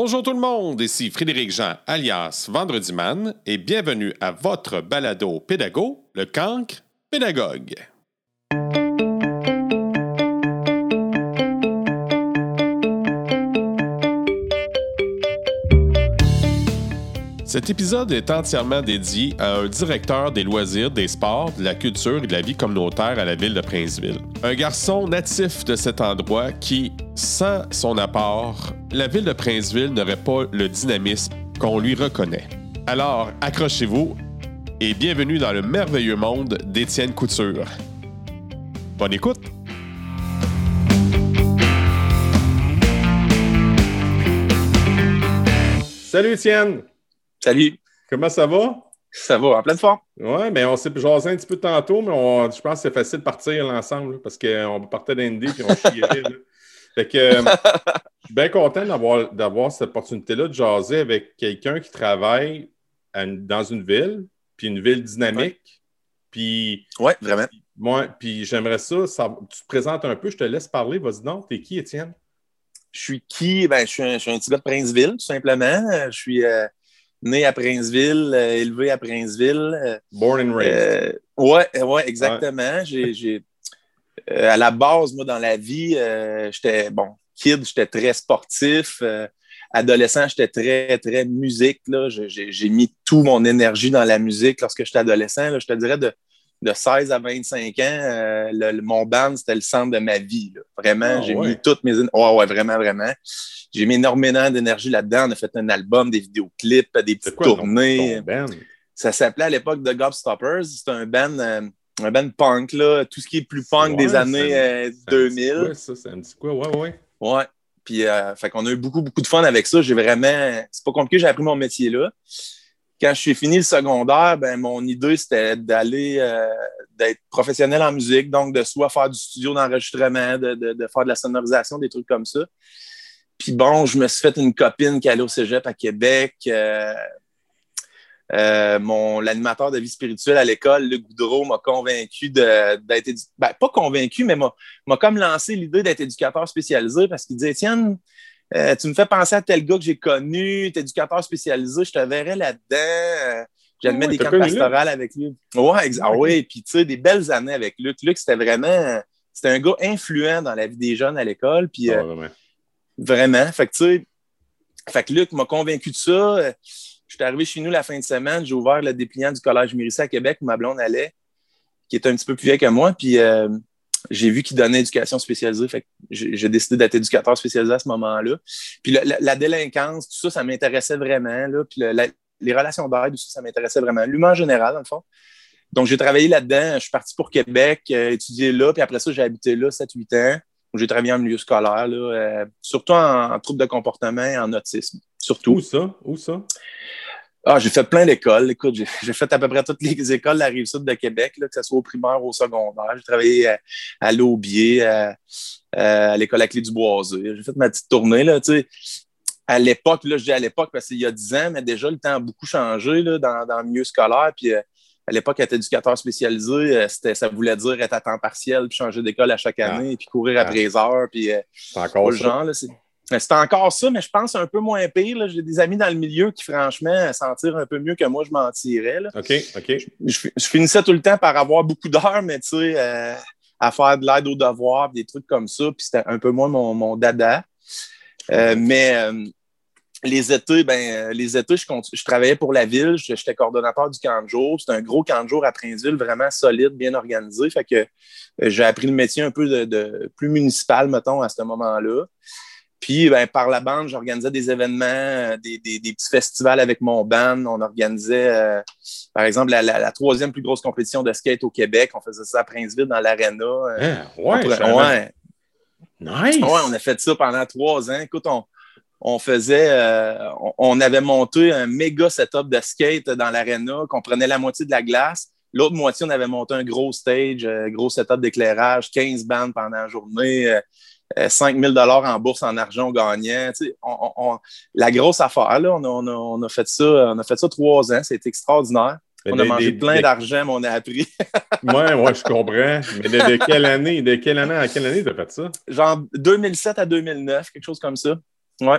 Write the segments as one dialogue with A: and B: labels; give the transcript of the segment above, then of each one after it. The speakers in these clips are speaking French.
A: Bonjour tout le monde, ici Frédéric Jean alias Vendredi Man et bienvenue à votre balado pédago, le cancre pédagogue. Cet épisode est entièrement dédié à un directeur des loisirs, des sports, de la culture et de la vie communautaire à la ville de Princeville. Un garçon natif de cet endroit qui, sans son apport, la ville de Princeville n'aurait pas le dynamisme qu'on lui reconnaît. Alors, accrochez-vous et bienvenue dans le merveilleux monde d'Étienne Couture. Bonne écoute! Salut Étienne!
B: Salut.
A: Comment ça va?
B: Ça va, en pleine forme.
A: Oui, mais on s'est jasé un petit peu tantôt, mais je pense que c'est facile de partir l'ensemble parce qu'on partait d'Indy et on chierait. fait que euh, je suis bien content d'avoir cette opportunité-là de jaser avec quelqu'un qui travaille dans une ville, puis une ville dynamique. Puis.
B: Oui, vraiment.
A: Moi, puis j'aimerais ça, Tu te présentes un peu, je te laisse parler. Vas-y donc, t'es qui, Étienne?
B: Je suis qui? Ben, je suis un, je suis un petit gars de Princeville, tout simplement. Je suis. Euh, né à Princeville, euh, élevé à Princeville. Euh,
A: Born and raised.
B: Oui, ouais, ouais, exactement. J'ai, euh, à la base, moi, dans la vie, j'étais, bon, kid, j'étais très sportif. adolescent, j'étais très, très musique. Là. J'ai, mis toute mon énergie dans la musique lorsque j'étais adolescent. Là. Je te dirais de, de 16 à 25 ans, mon band, c'était le centre de ma vie. Vraiment, ah, j'ai mis toutes mes... Ouais, ouais, vraiment, vraiment. J'ai mis énormément d'énergie là-dedans. On a fait un album, des vidéoclips, des petites tournées. Ça s'appelait à l'époque The Gobstoppers. C'était un band, euh, un band punk, là, tout ce qui est plus punk des années 2000.
A: Euh, ça, c'est un petit quoi, ouais, ouais.
B: Ouais. Puis, euh, fait qu'on a eu beaucoup, beaucoup de fun avec ça. J'ai vraiment. C'est pas compliqué, j'ai appris mon métier là. Quand je suis fini le secondaire, ben, mon idée, c'était d'aller, d'être professionnel en musique, donc de soit faire du studio d'enregistrement, de, de, faire de la sonorisation, des trucs comme ça. Puis bon, je me suis fait une copine qui allait au cégep à Québec. Euh, euh, mon l'animateur de vie spirituelle à l'école, Luc Goudreau, m'a convaincu d'être ben, pas convaincu, mais m'a comme lancé l'idée d'être éducateur spécialisé parce qu'il disait Tiens, euh, tu me fais penser à tel gars que j'ai connu, t'es éducateur spécialisé, je te verrais là-dedans. J'allais mettre des camps pastorales avec lui. Ouais, exact. Ah oui, puis tu sais, des belles années avec Luc. Luc, c'était vraiment. C'était un gars influent dans la vie des jeunes à l'école. Puis, ah, Vraiment. Fait que, tu sais, fait que Luc m'a convaincu de ça. Je suis arrivé chez nous la fin de semaine. J'ai ouvert le dépliant du Collège Mérissé à Québec où ma blonde allait, qui est un petit peu plus vieille que moi. Puis euh, j'ai vu qu'il donnait éducation spécialisée. Fait que j'ai décidé d'être éducateur spécialisé à ce moment-là. Puis la, délinquance, tout ça, ça m'intéressait vraiment. Puis les relations d'aide, tout ça, ça m'intéressait vraiment. L'humain en général, dans le fond. Donc, j'ai travaillé là-dedans. Je suis parti pour Québec, euh, étudier là. Puis après ça, j'ai habité là 7-8 ans. J'ai travaillé en milieu scolaire, euh, surtout en, troubles de comportement et en autisme. Surtout.
A: Où ça? Où ça?
B: Ah, j'ai fait plein d'écoles. Écoute, j'ai fait à peu près toutes les écoles de la rive sud de Québec, là, que ce soit au primaire ou au secondaire. J'ai travaillé à, à l'Aubier, à, à l'école à Clé du Boisé. J'ai fait ma petite tournée. Là, tu sais. À l'époque, là, je dis à l'époque parce qu'il y a dix ans, mais déjà, le temps a beaucoup changé là, dans, dans le milieu scolaire. Puis, euh, à l'époque, être éducateur spécialisé, euh, ça voulait dire être à temps partiel, puis changer d'école à chaque ah. année, puis courir après les heures. Puis, euh,
A: c'est encore ça.
B: C'est encore ça, mais je pense un peu moins pire. J'ai des amis dans le milieu qui, franchement, sentir un peu mieux que moi, je m'en tirais.
A: OK, OK.
B: Je, finissais tout le temps par avoir beaucoup d'heures, mais tu sais, euh, à faire de l'aide aux devoirs, des trucs comme ça, puis c'était un peu moins mon, mon dada. mais les étés, ben, les étés, je, je travaillais pour la ville, j'étais coordonnateur du camp de jour. C'était un gros camp de jour à Princeville, vraiment solide, bien organisé. Fait que euh, j'ai appris le métier un peu de, plus municipal, mettons, à ce moment-là. Puis, ben, par la bande, j'organisais des événements, euh, des, petits festivals avec mon band. On organisait, euh, par exemple, la, troisième plus grosse compétition de skate au Québec. On faisait ça à Princeville, dans l'Arena.
A: Hein, ouais,
B: ouais.
A: Nice!
B: Ouais, on a fait ça pendant trois ans. Écoute, on, on faisait, euh, on avait monté un méga setup de skate dans l'aréna, qu'on prenait la moitié de la glace. L'autre moitié, on avait monté un gros stage, un euh, gros setup d'éclairage, 15 bandes pendant la journée, 5 euh, 000 en bourse en argent gagnant. la grosse affaire, là, on, a, fait ça, on a fait ça trois ans, c'était extraordinaire. On a mangé plein d'argent, mais on a appris.
A: Oui, ouais, je comprends. Mais de, quelle année, de quelle année à quelle année tu as fait ça?
B: Genre 2007 à 2009, quelque chose comme ça. Ouais.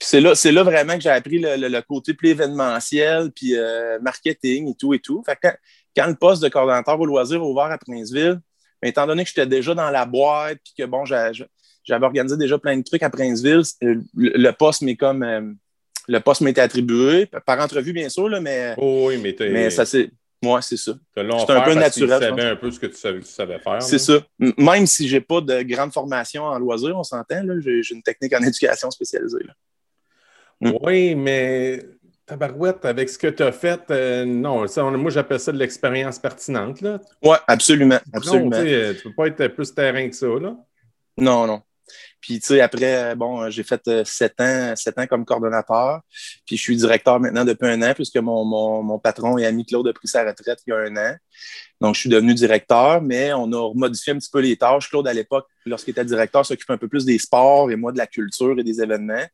B: c'est là, c'est là vraiment que j'ai appris le, côté plus événementiel, puis euh, marketing et tout et tout. Fait quand, le poste de coordonnateur au loisir a ouvert à Princeville, ben, étant donné que j'étais déjà dans la boîte, puis que bon, j'avais organisé déjà plein de trucs à Princeville, le, poste m'est comme euh, le poste m'était attribué par entrevue bien sûr, là, mais,
C: oh oui, mais,
B: mais ça c'est moi, c'est ça.
C: C'est un peu naturel. Tu savais un peu ce que tu savais, faire.
B: C'est ça. Même si je n'ai pas de grande formation en loisir, on s'entend, j'ai une technique en éducation spécialisée.
C: Mm. Oui, mais tabarouette, avec ce que tu as fait, euh, non, moi j'appelle ça de l'expérience pertinente.
B: Oui, absolument. absolument. tu
C: ne peux pas être plus terrain que ça. Là.
B: Non, non. Puis, tu sais, après, bon, j'ai fait euh, sept ans, sept ans comme coordonnateur. Puis, je suis directeur maintenant depuis un an, puisque mon, mon, patron et ami Claude a pris sa retraite il y a un an. Donc, je suis devenu directeur, mais on a modifié un petit peu les tâches. Claude, à l'époque, lorsqu'il était directeur, s'occupait un peu plus des sports et moi de la culture et des événements.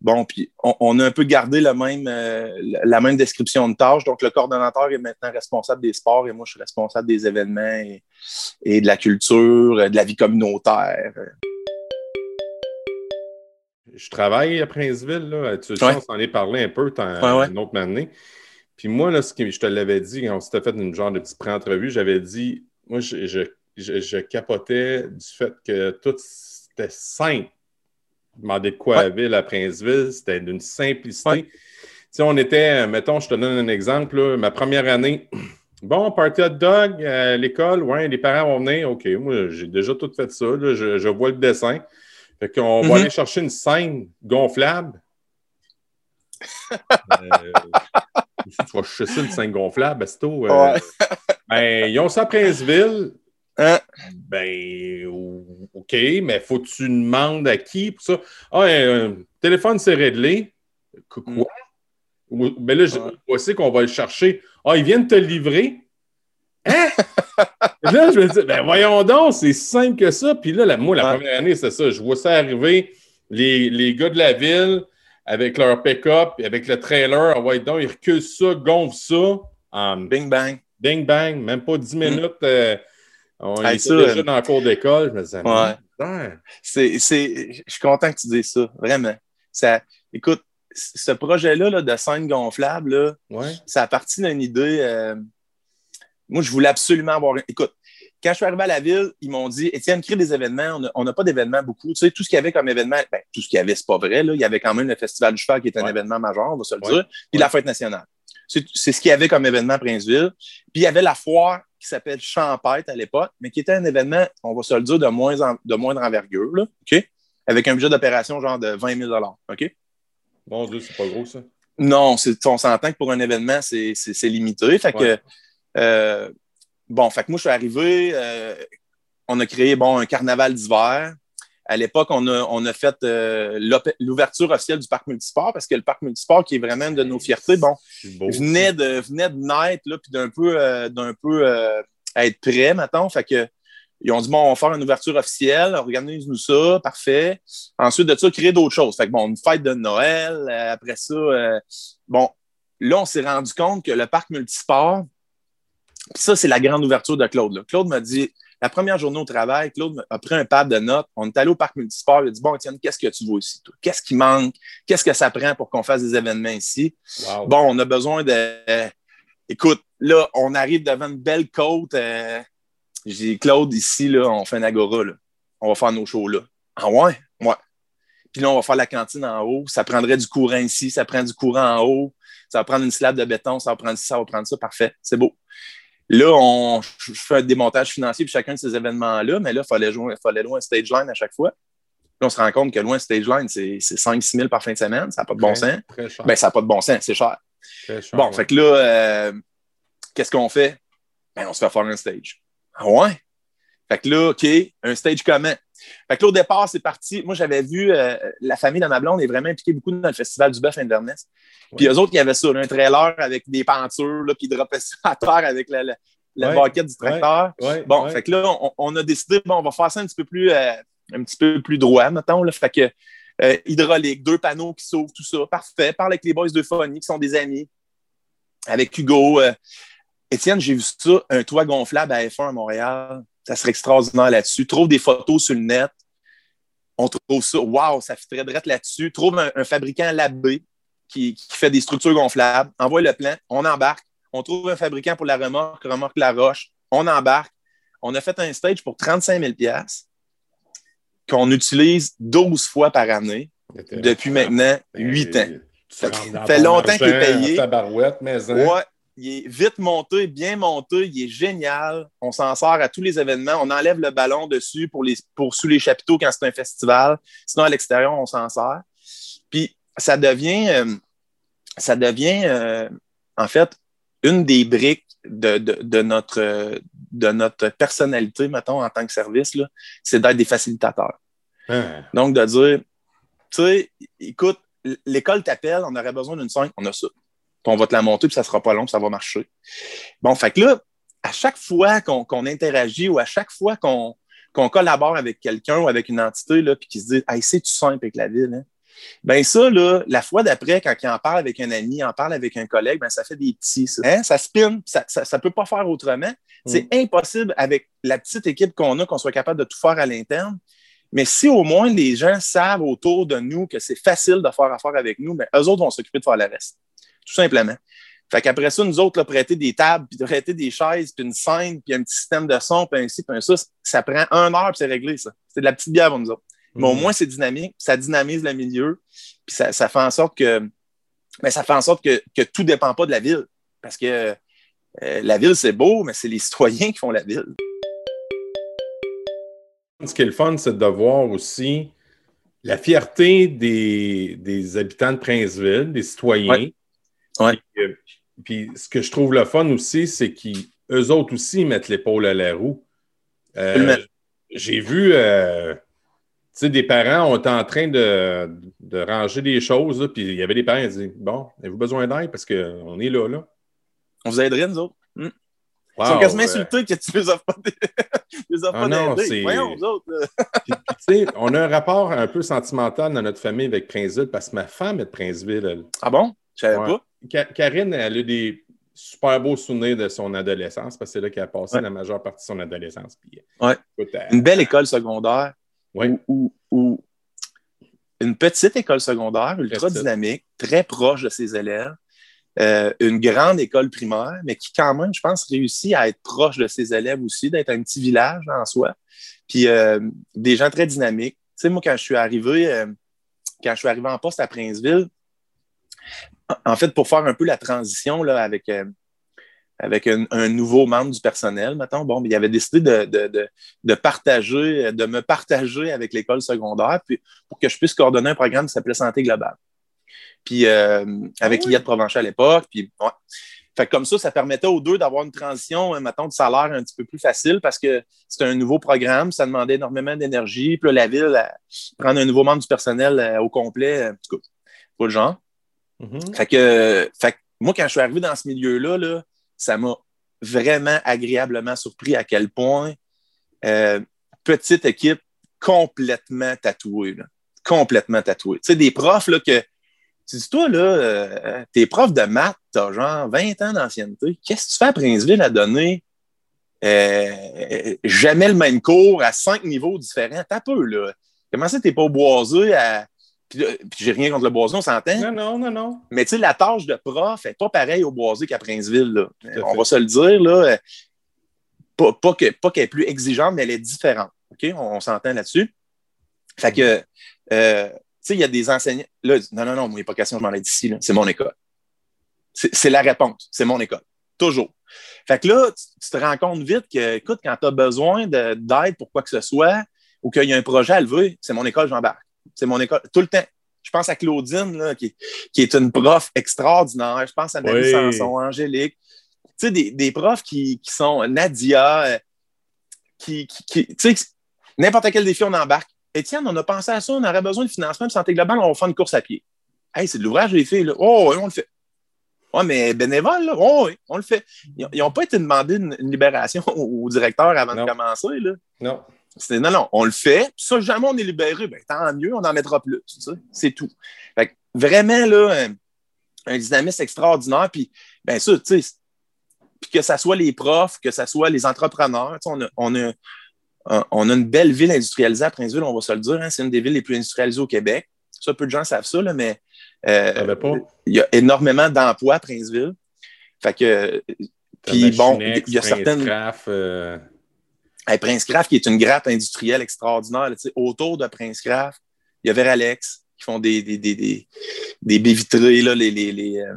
B: Bon, puis on, a un peu gardé le même, euh, la même description de tâches. Donc, le coordonnateur est maintenant responsable des sports et moi, je suis responsable des événements et, de la culture, de la vie communautaire.
C: Je travaille à Princeville, là. Tu sais, on s'en est parlé un peu tant, une autre année. Puis moi, là, ce que je te l'avais dit quand on s'était fait une genre de petite pré-entrevue, j'avais dit, moi, je, je, capotais du fait que tout c'était simple demander de quoi à ville à Princeville, c'était d'une simplicité. Si on était, mettons, je te donne un exemple, ma première année, bon, party hot dog à l'école, ouais, les parents vont venir, OK, moi, j'ai déjà tout fait ça, je, vois le dessin. Fait qu'on va mhm. aller chercher une scène gonflable. euh, tu vas chercher ça, une scène gonflable, Basto. Euh, ben, ils ont ça à Princeville. Hein? Ben, OK, mais faut que tu demandes à qui pour ça? Ah, téléphone, c'est réglé. Quoi? Mm. Ben là, je qu'on va le chercher. Ah, ils viennent te livrer. Hein? là, je me dis, ben voyons donc, c'est simple que ça. Puis là, moi, la première année, c'est ça. Je vois ça arriver, les, les gars de la ville avec leur pick-up, avec le trailer, ah ouais, donc, ils reculent ça, gonflent ça.
B: bing bang.
C: Bing bang, même pas 10 mm. minutes. Euh, on est déjà euh, dans le cours d'école. Je me disais,
B: ouais. c'est, je suis content que tu dises ça, vraiment. Ça, écoute, ce projet-là de scène gonflable,
C: ouais.
B: ça a parti d'une idée. Euh, moi, je voulais absolument avoir. Écoute, quand je suis arrivé à la ville, ils m'ont dit Étienne, crée des événements. On n'a pas d'événements beaucoup. Tu sais, tout ce qu'il y avait comme événement, ben, tout ce qu'il y avait, c'est pas vrai. Là. Il y avait quand même le Festival du cheval qui est un événement majeur, on va se le dire, puis la fête nationale. C'est ce qu'il y avait comme événement à Princeville. Puis il y avait la foire qui s'appelle Champêtre à l'époque, mais qui était un événement, on va se le dire, de, moins de moindre envergure, là, OK? Avec un budget d'opération genre de 20 000 OK?
C: Mon Dieu, c'est pas gros, ça.
B: Non, on s'entend que pour un événement, c'est limité. Fait que, euh, bon, fait que moi, je suis arrivé, euh, on a créé, bon, un carnaval d'hiver à l'époque, on a, fait euh, l'ouverture officielle du parc multisport parce que le parc multisport, qui est vraiment une de nos fiertés, bon, venait de, venait de naître, puis d'un peu, euh, d'un peu euh, être prêt, maintenant. Fait que, ils ont dit, bon, on va faire une ouverture officielle, organise-nous ça, parfait. Ensuite de ça, créer d'autres choses. Fait que, bon, une fête de Noël, après ça, bon, là, on s'est rendu compte que le parc multisport, ça, c'est la grande ouverture de Claude. Claude m'a dit, la première journée au travail, Claude a pris un pad de notes. On est allé au parc multisport. Il a dit Bon, Étienne, qu'est-ce que tu vois ici, toi? Qu'est-ce qui manque? Qu'est-ce que ça prend pour qu'on fasse des événements ici? Bon, on a besoin de. écoute, là, on arrive devant une belle côte. Euh, j'ai dit Claude, ici, là, on fait un agora. Là. On va faire nos shows là. Ah ouais? Ouais. Puis là, on va faire la cantine en haut. Ça prendrait du courant ici, ça prend du courant en haut. Ça va prendre une slab de béton, ça va prendre ci, ça va prendre ça. Parfait. C'est beau. Là, on, je fais un démontage financier pour chacun de ces événements-là, mais là, il fallait, jouer, fallait louer un stage line à chaque fois. Là, on se rend compte que loin un stage line, c'est 5-6 000 par fin de semaine. Ça n'a pas de bon sens. Ben, ça n'a pas de bon sens, c'est cher. bon, fait que là, euh, qu'est-ce qu'on fait? Ben, on se fait faire un stage. Ah ouais? Fait que là, OK, un stage comment? Fait que là, au départ, c'est parti. Moi, j'avais vu euh, la famille de ma blonde est vraiment impliquée beaucoup dans le festival du bœuf Inverness. Puis eux autres, il y avait ça, un trailer avec des pentures, là, puis ils droppaient ça à terre avec la, la, baquette du tracteur. bon, fait que là, on, a décidé, bon, on va faire ça un petit peu plus, euh, un petit peu plus droit, mettons. Là. Fait que euh, hydraulique, deux panneaux qui s'ouvrent, tout ça. Parfait. Parle avec les boys de Funny qui sont des amis. Avec Hugo. Étienne, j'ai vu ça, un toit gonflable à F1 à Montréal. Ça serait extraordinaire là-dessus. Trouve des photos sur le net. on trouve ça, wow, ça fait très là-dessus. Trouve un, fabricant labé qui, qui, fait des structures gonflables, envoie le plan, on embarque. On trouve un fabricant pour la remorque, remorque la roche, on embarque. On a fait un stage pour 35 000 qu'on utilise 12 fois par année depuis maintenant 8 ans. Ça fait longtemps qu'il est payé.
A: mais hein.
B: ouais, il est vite monté, bien monté, il est génial. On s'en sort à tous les événements. On enlève le ballon dessus pour, les, pour sous les chapiteaux quand c'est un festival. Sinon, à l'extérieur, on s'en sert. Puis ça devient, euh, ça devient euh, en fait une des briques de, de, notre, de notre personnalité, mettons, en tant que service, c'est d'être des facilitateurs. Hein. Donc, de dire, tu sais, écoute, l'école t'appelle, on aurait besoin d'une scène, on a ça. Puis on va te la monter, puis ça sera pas long, ça va marcher. Bon, fait que là, à chaque fois qu'on interagit ou à chaque fois qu'on collabore avec quelqu'un ou avec une entité, là, puis qui se dit Hey, c'est-tu simple avec la ville? Hein? Ben ça, là, la fois d'après, quand il en parle avec un ami, en parle avec un collègue, ben ça fait des petits. Ça, hein? ça spin, ça ne peut pas faire autrement. C'est mm. impossible avec la petite équipe qu'on a qu'on soit capable de tout faire à l'interne. Mais si au moins les gens savent autour de nous que c'est facile de faire affaire avec nous, ben, eux autres vont s'occuper de faire le reste. Tout simplement. Fait qu'après ça, nous autres, là, prêter des tables, puis prêter des chaises, puis une scène, puis un petit système de son, puis un ci, puis un ça, ça prend un heure, puis c'est réglé, ça. C'est de la petite bière pour nous autres. Mais au mm. moins, c'est dynamique, ça dynamise le milieu, puis ça, fait en sorte que mais ça fait en sorte que, que tout ne dépend pas de la ville. Parce que euh, la ville, c'est beau, mais c'est les citoyens qui font la ville.
A: Ce qui est le fun, c'est de voir aussi la fierté des, habitants de Princeville, des citoyens.
B: Ouais.
A: Euh, puis, ce que je trouve le fun aussi, c'est qu'eux autres aussi mettent l'épaule à la roue. Euh, j'ai vu sais, des parents ont été en train de, ranger des choses, puis il y avait des parents qui disaient Bon, avez-vous besoin d'aide? Parce qu'on est là, là.
B: On vous aiderait, nous autres. Hmm. Ils sont quasiment insultés que tu les offres pas des, les offres ah non, Voyons, nous autres.
A: puis, on a un rapport un peu sentimental dans notre famille avec Princeville parce que ma femme est de Princeville.
B: Ah bon? Je savais
A: pas. Karine, elle a des super beaux souvenirs de son adolescence parce que c'est là qu'elle a passé la majeure partie de son adolescence. Puis,
B: ouais. Une belle école secondaire ou, une petite école secondaire ultra dynamique, très proche de ses élèves, euh, une grande école primaire, mais qui quand même, je pense, réussit à être proche de ses élèves aussi, d'être un petit village en soi. Puis euh, des gens très dynamiques. Tu sais, moi, quand je suis arrivé, euh, quand je suis arrivé en poste à Princeville, en fait, pour faire un peu la transition là, avec, avec un, nouveau membre du personnel, maintenant, bon, il avait décidé de, partager, de me partager avec l'école secondaire puis, pour que je puisse coordonner un programme qui s'appelait Santé globale. Puis euh, avec ah Provencher à l'époque. Puis Fait comme ça, ça permettait aux deux d'avoir une transition, euh, mettons, de salaire un petit peu plus facile parce que c'était un nouveau programme, ça demandait énormément d'énergie. Puis la ville, prendre un nouveau membre du personnel euh, au complet, en tout cas, pas le genre. Mm-hmm. fait, que, fait moi, quand je suis arrivé dans ce milieu-là, là, ça m'a vraiment agréablement surpris à quel point euh, petite équipe complètement tatouée. complètement tatouée. Tu sais, des profs là, que. Tu dis, toi, là, euh, t'es prof de maths, t'as genre 20 ans d'ancienneté. Qu'est-ce que tu fais à Princeville à donner euh, jamais le même cours à cinq niveaux différents? T'as peu, là. Comment ça, t'es pas boisé à puis, j'ai rien contre le Boisé, on s'entend.
A: Non, non, non, non.
B: Mais tu sais, la tâche de prof n'est pas pareille au Boisé qu'à Princeville. Là. On va se le dire. Là. Pas, pas qu'elle est plus exigeante, mais elle est différente. OK? On, s'entend là-dessus. Fait que, euh, tu sais, il y a des enseignants. Là, non, non, non, mon pas question, je m'en ai d'ici. C'est mon école. C'est la réponse. C'est mon école. Toujours. Fait que là, tu, te rends compte vite que, écoute, quand tu as besoin d'aide pour quoi que ce soit ou qu'il y a un projet à lever, c'est mon école, j'embarque. C'est mon école. Tout le temps. Je pense à Claudine, qui, est une prof extraordinaire. Je pense à Marie Sanson, Angélique. Tu sais, des, profs qui, sont Nadia, euh, qui, tu sais, n'importe quel défi, on embarque. Étienne, on a pensé à ça, on aurait besoin de financement de santé globale, on va faire une course à pied. Hey, c'est de l'ouvrage des filles, là. Oh, oui, on le fait. Oui, mais bénévole, là. Oh, oui, on le fait. Ils n'ont pas été demandés une, libération au, directeur avant de commencer, là.
A: Non
B: non, non, on le fait. Ça, jamais on est libéré, ben, tant mieux, on en mettra plus. C'est tout. vraiment, là, un, dynamisme extraordinaire. Puis, bien sûr, tu sais, puis que ce soit les profs, que ce soit les entrepreneurs, on a, on a une belle ville industrialisée à Princeville, on va se le dire. Hein. c'est une des villes les plus industrialisées au Québec. Ça, peu de gens savent ça, là, mais euh, il y a énormément d'emplois à Princeville. Fait que. Puis bon, il y a certaines. Euh... Prince Craft, qui est une grappe industrielle extraordinaire. autour de Prince Craft, il y a Veralex qui font des, des, des, des, baies vitrées, là, les, les, les, euh,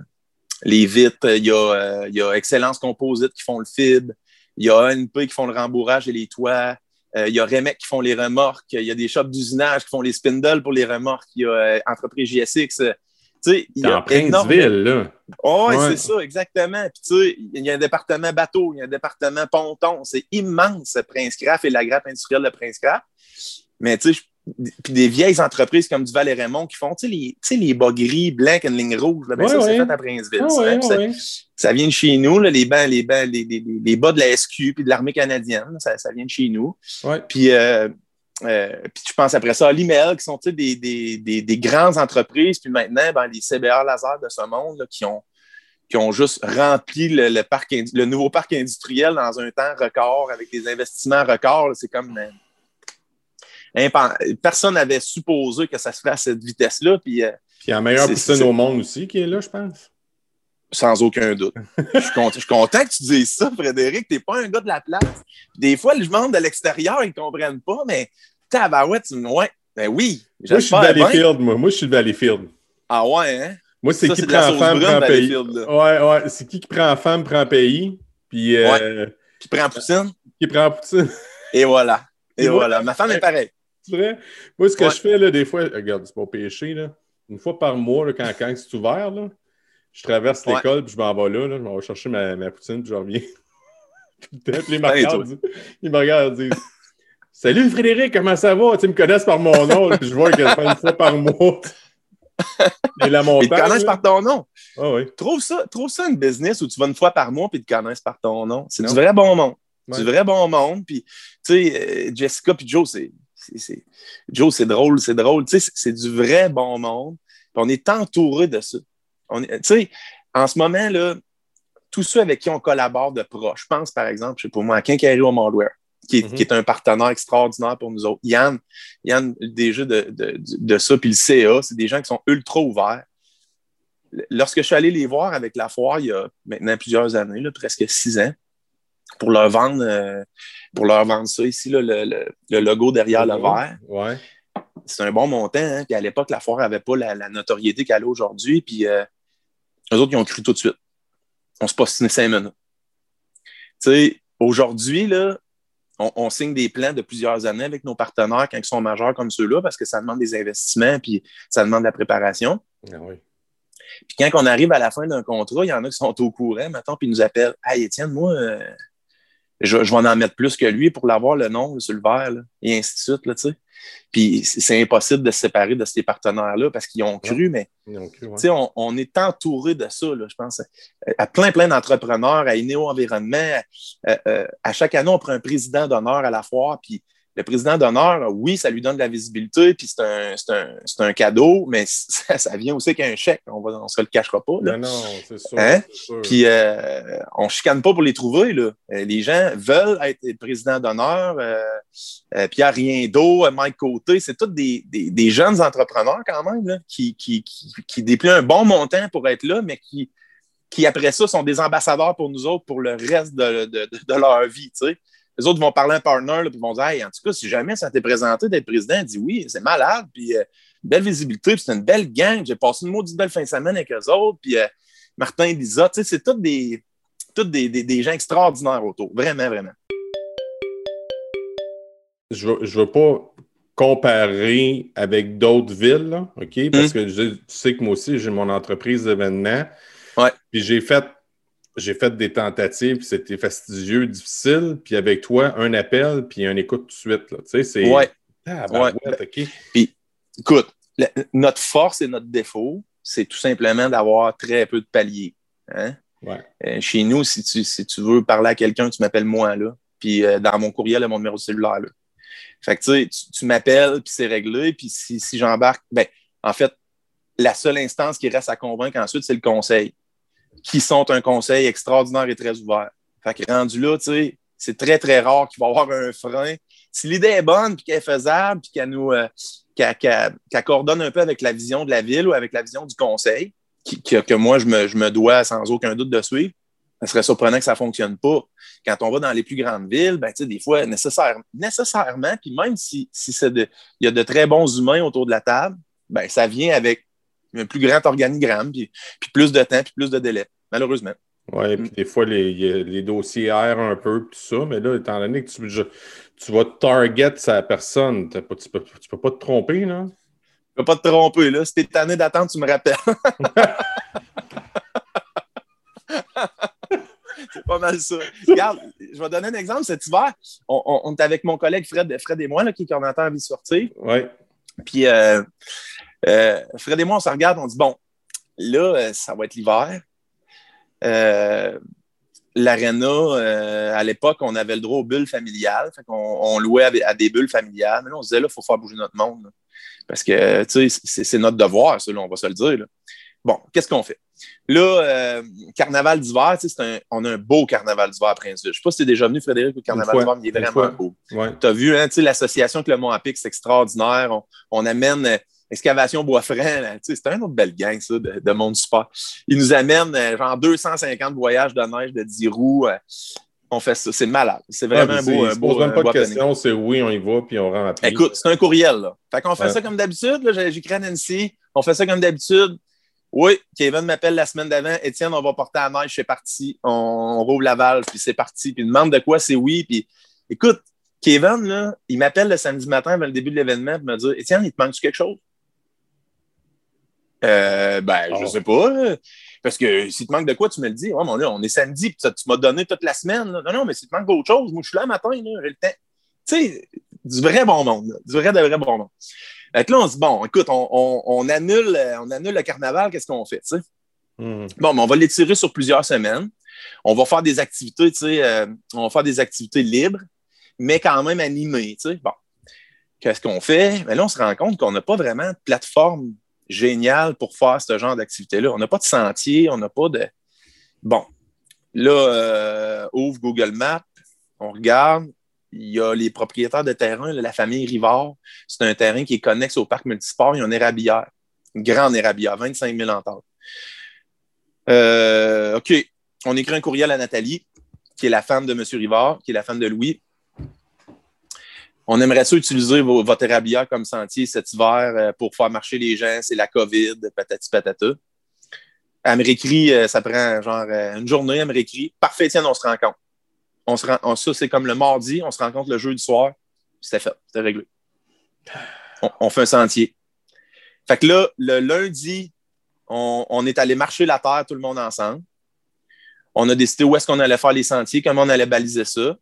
B: les vitres. Il y, a, euh, il y a Excellence Composite qui font le FIB. Il y a ANP qui font le rembourrage et les toits. Euh, il y a Remec qui font les remorques. Il y a des shops d'usinage qui font les spindles pour les remorques. Il y a Entreprise JSX
C: sais, il y a en Princeville, là.
B: oui, c'est ça, exactement. Puis, tu sais, il y a un département bateau, il y a un département ponton. C'est immense, Prince Craft et la grappe industrielle de Prince Craft. Mais, tu sais, puis des vieilles entreprises comme Duval et Raymond qui font, tu sais, les, les bas gris, blancs, une ligne rouge, là, ben ça, c'est fait à Princeville. ça, ça, vient de chez nous, là, les, bancs, les, bancs, les, les, les, bas de la SQ puis de l'armée canadienne, ça, ça, vient de chez nous. Puis, euh, euh, puis tu penses après ça à l'email, qui sont des, des, des, des, grandes entreprises, puis maintenant, ben, les CBR Laser de ce monde qui, ont, qui ont juste rempli le, parc, le nouveau parc industriel dans un temps record avec des investissements records. C'est comme. Euh, personne n'avait supposé que ça se ferait à cette vitesse-là. Puis, euh,
C: puis il y a un meilleur piscine au monde aussi qui est là, je pense.
B: Sans aucun doute. je, suis content, que tu dises ça, Frédéric. Tu n'es pas un gars de la place. Des fois, je demande de l'extérieur, ils ne comprennent pas, mais tabarouette, ouais. Ben oui.
C: Moi, je suis de Valleyfield, moi. Moi, je suis de Valleyfield.
B: Ah ouais, hein?
C: Moi, c'est qui prend femme, prend pays. Ouais, ouais. C'est qui qui prend femme, prend pays. Puis. Euh... Ouais.
B: Qui prend poutine.
C: Qui prend poutine.
B: Et voilà. Et voilà. Ma femme est pareille.
C: C'est vrai? Moi, ce que je fais, là, des fois, regarde, c'est pas péché, là. Une fois par mois, là, quand, quand c'est ouvert, là, je traverse l'école, puis je m'en vais là, là, je m'en vais chercher ma, ma poutine, puis je reviens. Peut-être les marqueurs, ils me regardent et disent Salut Frédéric, comment ça va? Tu me connais par mon nom, je vois que une fois par mois.
B: Et la montagne. Ils te connaissent par ton nom.
C: Ah oui.
B: Trouve ça, trouve ça une business où tu vas une fois par mois et ils te connaissent par ton nom. C'est du vrai bon monde. Du vrai bon monde. Puis, tu sais, euh, Jessica puis Joe, c'est. Joe, c'est drôle, c'est drôle. Tu sais, c'est du vrai bon monde. Puis on est entouré de ça. Tu sais, en ce moment, là, tous ceux avec qui on collabore de proche, je pense par exemple, je sais pas moi, à Quincaillerie au Hardware. Mhm. qui est, un partenaire extraordinaire pour nous autres. Yann, Yann déjà de, de, de ça, puis le CA, c'est des gens qui sont ultra ouverts. Lorsque je suis allé les voir avec la foire il y a maintenant plusieurs années, presque six ans, pour leur vendre, euh, pour leur vendre ça ici, le, le, logo derrière le verre.
C: Ouais.
B: C'est un bon montant. Hein? Puis à l'époque, la foire n'avait pas la, notoriété qu'elle a aujourd'hui. Puis euh, eux autres, ils ont cru tout de suite. On se passe cinq minutes. Tu sais, aujourd'hui, là, on, signe des plans de plusieurs années avec nos partenaires quand ils sont majeurs comme ceux-là parce que ça demande des investissements puis ça demande de la préparation.
C: Ah
B: puis quand on arrive à la fin d'un contrat, il y en a qui sont au courant maintenant puis ils nous appellent Hey Étienne, moi, euh, je, vais en mettre plus que lui pour l'avoir le nom sur le verre, et ainsi de suite. Là, Puis c'est impossible de se séparer de ces partenaires-là parce qu'ils ont cru, mais on, est entouré de ça, je pense, à plein, plein d'entrepreneurs, à Inéo Environnement. Euh, euh, à chaque année, on prend un président d'honneur à la foire, puis le président d'honneur, oui, ça lui donne de la visibilité, puis c'est un, un, un, cadeau, mais ça, ça vient aussi qu'un chèque. On ne on se le cachera pas.
C: Là. Non, c'est sûr.
B: Hein? Puis euh, on ne chicane pas pour les trouver. Là. Euh, les gens veulent être président d'honneur. Euh, euh, Pierre Riendo, Mike Côté, c'est tous des, des, des, jeunes entrepreneurs quand même là, qui, qui, qui, qui déplient un bon montant pour être là, mais qui, qui après ça sont des ambassadeurs pour nous autres pour le reste de, de, de leur vie. Tu sais les autres vont parler à un partner, puis vont dire En tout cas, si jamais ça t'est présenté d'être président, dit oui, c'est malade, puis euh, belle visibilité, puis c'est une belle gang. J'ai passé une maudite belle fin de semaine avec eux autres, puis euh, Martin et Lisa, tu sais, c'est tous des, des, des, gens extraordinaires autour. Vraiment, vraiment.
C: Je ne veux, pas comparer avec d'autres villes, OK? Parce hum. que tu sais que moi aussi, j'ai mon entreprise d'événements.
B: Ouais.
C: Puis j'ai fait j'ai fait des tentatives, c'était fastidieux, difficile. Puis avec toi, un appel, puis un écoute tout de suite. Là. Tu sais, c'est.
B: Ouais. Ah, ouais. Puis, écoute, notre force et notre défaut, c'est tout simplement d'avoir très peu de paliers. Hein?
C: Ouais.
B: Euh, chez nous, si tu, si tu veux parler à quelqu'un, tu m'appelles moi, là. Puis euh, dans mon courriel, mon numéro de cellulaire, là. Fait que tu sais, tu m'appelles, puis c'est réglé. Puis si, si j'embarque, ben, en fait, la seule instance qui reste à convaincre ensuite, c'est le conseil qui sont un conseil extraordinaire et très ouvert. Fait que rendu là, tu sais, c'est très, très rare qu'il va y avoir un frein si l'idée est bonne, puis qu'elle est faisable, puis qu'elle nous euh, qu'elle coordonne un peu avec la vision de la ville ou avec la vision du conseil, que moi, je me, je me dois sans aucun doute de suivre, ce serait surprenant que ça ne fonctionne pas. Quand on va dans les plus grandes villes, ben, des fois, nécessaire, nécessairement, puis même si, si il y a de très bons humains autour de la table, ben, ça vient avec un plus grand organigramme, puis, plus de temps, puis plus de délai, malheureusement.
C: Oui, puis des fois, les, les, dossiers errent un peu, tout ça, mais là, étant donné que tu, tu vas target sa personne, tu ne peux, tu peux pas te tromper, là?
B: Tu peux pas te tromper, là. Si t'es tanné d'attendre, tu me rappelles. c'est pas mal ça. Regarde, je vais donner un exemple. Cet hiver, on, est avec mon collègue Fred, Fred et moi, là, qui est coordinateur à vie sortir.
C: Oui.
B: Puis euh, euh, Fred et moi, on se regarde, on dit bon, là, euh, ça va être l'hiver. L'aréna, à l'époque, on avait le droit aux bulles familiales. Fait on, louait à, des bulles familiales. Mais là, on se disait, là, il faut faire bouger notre monde. Parce que, tu sais, c'est notre devoir, ça, on va se le dire. Bon, qu'est-ce qu'on fait? Là, euh, carnaval d'hiver, on a un beau carnaval d'hiver à Princeville. Je ne sais pas si tu es déjà venu, Frédéric, au carnaval d'hiver, mais il est vraiment beau. Tu as vu, hein, l'association avec le Mont-Apic, c'est extraordinaire. On, amène euh, Excavation Bois-Franc. C'est un autre belle gang, ça, de, monde super. Ils nous amènent euh, genre 250 voyages de neige de 10 roues. on fait ça. C'est malade. C'est vraiment un beau.
C: On ne pose même pas de questions. C'est oui, on y va, puis on rend à
B: Écoute, c'est un courriel. Là. Fait qu'on fait ça comme d'habitude. J'écris à Nancy. On fait ça comme d'habitude. Oui, Kevin m'appelle la semaine d'avant. Étienne, on va porter à la neige, c'est parti. On, roule la valve, puis c'est parti. Puis il demande de quoi, c'est oui. Puis écoute, Kevin, là, il m'appelle le samedi matin avant le début de l'événement pour me dire Étienne, il te manque quelque chose? Euh, ben, je oh. sais pas. Parce que si te manque de quoi, tu me le dis. Ouais, mon là, on est samedi, puis tu m'as donné toute la semaine. Non, non, mais si te manque d'autre chose, moi, je suis là le matin, j'ai le temps. Tu sais, du vrai bon monde, du vrai de vrai bon monde. Fait là, on se dit, bon, écoute, on, annule, on annule le carnaval, qu'est-ce qu'on fait, tu sais? Hmm. Bon, mais on va l'étirer sur plusieurs semaines. On va faire des activités, tu sais, euh, on va faire des activités libres, mais quand même animées, tu sais. Bon, qu'est-ce qu'on fait? Mais là, on se rend compte qu'on n'a pas vraiment de plateforme géniale pour faire ce genre d'activité-là. On n'a pas de sentier, on n'a pas de... Bon, là, euh, ouvre Google Maps, on regarde, il y a les propriétaires de terrain, la famille Rivard. C'est un terrain qui est connexe au parc multisport. Il y a une érablière, une grande érablière, 25 000 ententes. OK. On écrit un courriel à Nathalie, qui est la femme de M. Rivard, qui est la femme de Louis. On aimerait ça utiliser votre érablière comme sentier cet hiver euh, pour faire marcher les gens. C'est la COVID, patati patata. Elle me réécrit, euh, ça prend genre une journée, elle me réécrit. Parfait, tiens, on se rencontre on se rend, ça, c'est comme le mardi, on se rencontre le jeudi soir. C'était fait, c'était réglé. On, fait un sentier. Fait que là, le lundi, on, est allé marcher la terre, tout le monde ensemble. On a décidé où est-ce qu'on allait faire les sentiers, comment on allait baliser ça.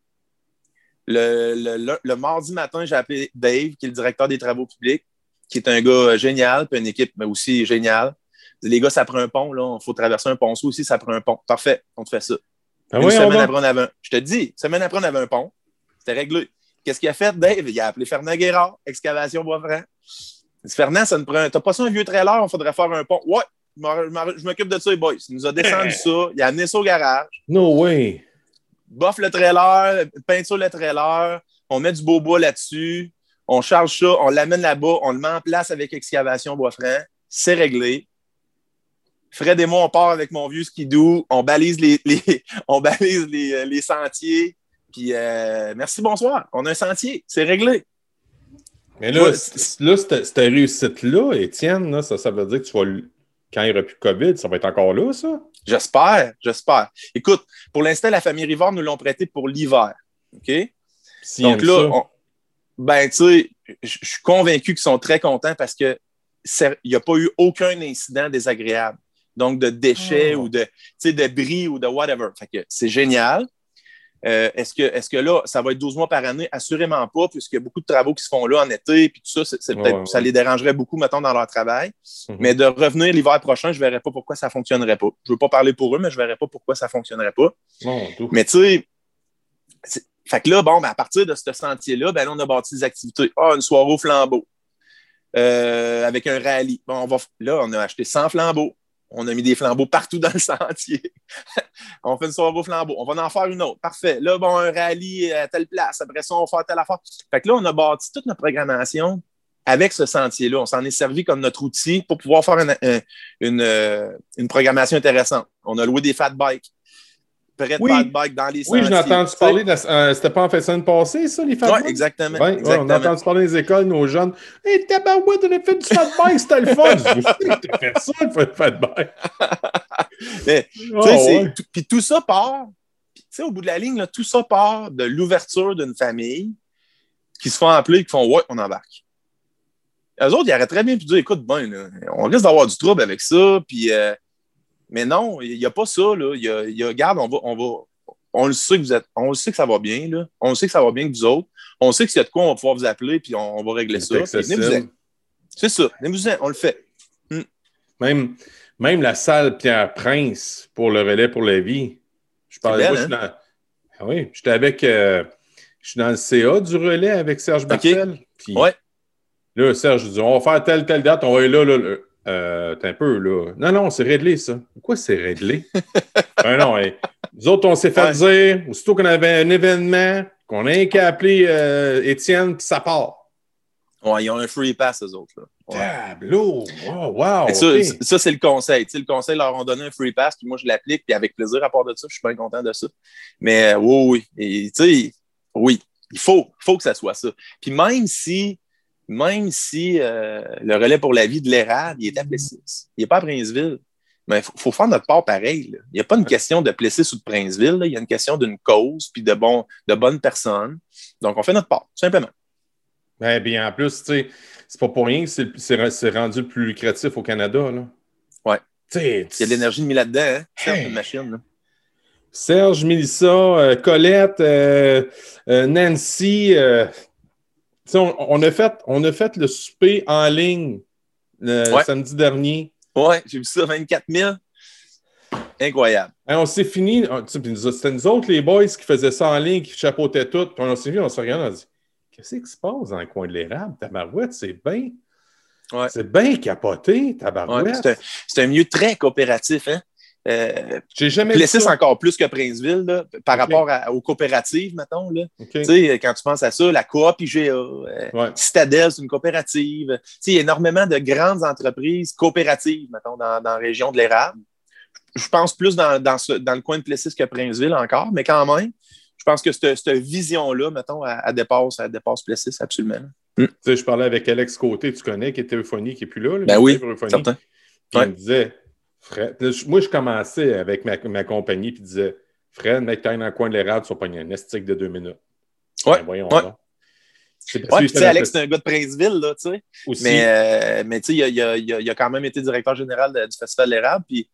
B: Le, mardi matin, j'ai appelé Dave, qui est le directeur des travaux publics, qui est un gars génial, puis une équipe mais aussi géniale. Les gars, ça prend un pont, là. Il faut traverser un ponceau aussi, ça prend un pont. Parfait, on te fait ça. Ah une semaine après, on avait un... Je te dis, semaine après, on avait un pont. C'était réglé. Qu'est-ce qu'il a fait, Dave? Il a appelé Fernand Guérard, excavation Bois-Franc. Fernand, ça ne prend. T'as pas ça un vieux trailer, il faudrait faire un pont. Ouais, je m'occupe de ça, les boys. Il nous a descendu ça, il a amené ça au garage.
C: No way.
B: Bof le trailer, peinture le trailer, on met du beau bois là-dessus, on charge ça, on l'amène là-bas, on le met en place avec excavation Bois-Franc. C'est réglé. Fred et moi, on part avec mon vieux skidoo, on balise les, on balise les, euh, sentiers. Puis euh, merci, bonsoir. On a un sentier, c'est réglé.
C: Mais là, là cette, réussite-là, Étienne, ça, ça veut dire que tu vas, quand il n'y aura plus de COVID, ça va être encore là, ça?
B: J'espère, j'espère. Écoute, pour l'instant, la famille Rivard nous l'ont prêté pour l'hiver. OK? Donc là, ben, tu sais, je suis convaincu qu'ils sont très contents parce qu'il n'y a pas eu aucun incident désagréable donc de déchets oh. ou de, de bris ou de whatever. c'est génial. Euh, est-ce, que, est que là, ça va être 12 mois par année? Assurément pas, puisqu'il y a beaucoup de travaux qui se font là en été, puis tout ça, ça les dérangerait beaucoup, mettons, dans leur travail. Mhm. Mais de revenir l'hiver prochain, je ne verrais pas pourquoi ça ne fonctionnerait pas. Je ne veux pas parler pour eux, mais je ne verrais pas pourquoi ça ne fonctionnerait pas. mais tu sais, fait que là, bon, ben, à partir de ce sentier-là, ben, on a bâti des activités. Ah, une soirée au flambeau. Euh, avec un rallye. Bon, on va, là, on a acheté 100 flambeaux on a mis des flambeaux partout dans le sentier. on fait une soirée au flambeau. On va en faire une autre. Parfait. Là, bon, un rallye à telle place. Après ça, on va faire telle affaire. Fait que là, on a bâti toute notre programmation avec ce sentier-là. On s'en est servi comme notre outil pour pouvoir faire une, euh, une, programmation intéressante. On a loué des fat bikes. Prêt de fat bikes dans les
C: sentiers. Oui, j'ai entendu parler. Euh, c'était pas en fait semaine passée, ça, les fat?
B: Oui, exactement, ouais,
C: on a entendu parler des écoles, nos jeunes. Hé, hey, tabarouette, on a fait du fat bike, c'était le fun. Tu as fait ça, le fat bike.
B: Mais, oh, ouais. Puis tout ça part, au bout de la ligne, là, tout ça part de l'ouverture d'une famille qui se font appeler et qui font Ouais, on embarque. Eux autres, ils auraient très bien pu dire écoute, ben, on risque d'avoir du trouble avec ça. Puis, euh, mais non, il n'y a pas ça. Là. Y a, il y a, regarde, on va, on va. On le sait que vous êtes. On le sait que ça va bien. Là. On le sait que ça va bien que vous autres. On sait que s'il y a de quoi, on va pouvoir vous appeler puis on, va régler ça. C'est ça. on le fait.
C: Hmm. Même, même la salle Pierre Prince pour le relais pour la vie. Je parlais. Belle, je hein? ah oui, j'étais avec. Euh, je suis dans le CA du relais avec Serge.
B: Okay. ouais.
C: Là, Serge dit on va faire telle, telle date, on va aller là, là. là. Euh, t'es un peu là. Non, non, c'est réglé, ça. Pourquoi c'est réglé? ben non, nous autres, on s'est fait dire, aussitôt qu'on avait un événement, qu'on a qu'à appeler euh, Étienne, puis ça part.
B: Ouais, ils ont un free pass, eux autres. Là.
C: Tableau! Oh, wow!
B: Ça, ça c'est le conseil. le conseil leur a donné un free pass, puis moi, je l'applique, puis avec plaisir à part de ça, je suis bien content de ça. Mais euh, oui, oui. tu sais, oui, il faut, faut que ça soit ça. Puis même si même si euh, le relais pour la vie de l'érable, il est à Plessis, il n'est pas à Princeville. Mais il faut, faire notre part pareil. Il n'y a pas une question de Plessis ou de Princeville, il y a une question d'une cause puis de, bon, de bonnes personnes. Donc, on fait notre part, tout simplement.
C: Eh bien, en plus, c'est pas pour rien que c'est rendu plus lucratif au Canada. Là.
B: Ouais. il y a de l'énergie de mis là-dedans, hein? une machine.
C: Serge, Mélissa, euh, Colette, euh, Nancy, on, a fait, on a fait le souper en ligne le samedi dernier.
B: Oui, j'ai vu ça, 24 000. Incroyable.
C: on s'est fini. C'était nous autres, les boys, qui faisaient ça en ligne, qui chapeautaient tout. Puis on s'est vu, on s'est regardé, on a dit Qu'est-ce qui se passe dans le coin de l'érable, tabarouette? C'est bien. C'est bien capoté, tabarouette.
B: c'est un, un, milieu très coopératif. Hein?
C: Euh, J'ai jamais
B: Plessis encore plus que Princeville par rapport aux coopératives, mettons. Là. Quand tu penses à ça, la coop IGA, euh, Citadel, c'est une coopérative. Il y a énormément de grandes entreprises coopératives, mettons, dans, la région de l'érable. Je pense plus dans, dans, le coin de Plessis que Princeville encore, mais quand même, je pense que cette, vision-là, mettons, elle, dépasse, elle dépasse Plessis absolument.
C: Tu sais, je parlais avec Alex Côté, tu connais, qui était Euphonie, qui n'est plus là.
B: ben oui, certain.
C: il me disait, Fred, moi, je commençais avec ma, ma compagnie et disais Fred, mec, t'es dans le coin de l'érable, tu vas pogner un estique de deux minutes.
B: Ouais. Ben, voyons ouais. Ouais, tu sais, Alex, c'est un gars de Princeville, là, tu sais. Mais, euh, mais tu sais, il, il, a quand même été directeur général du Festival de l'érable, puis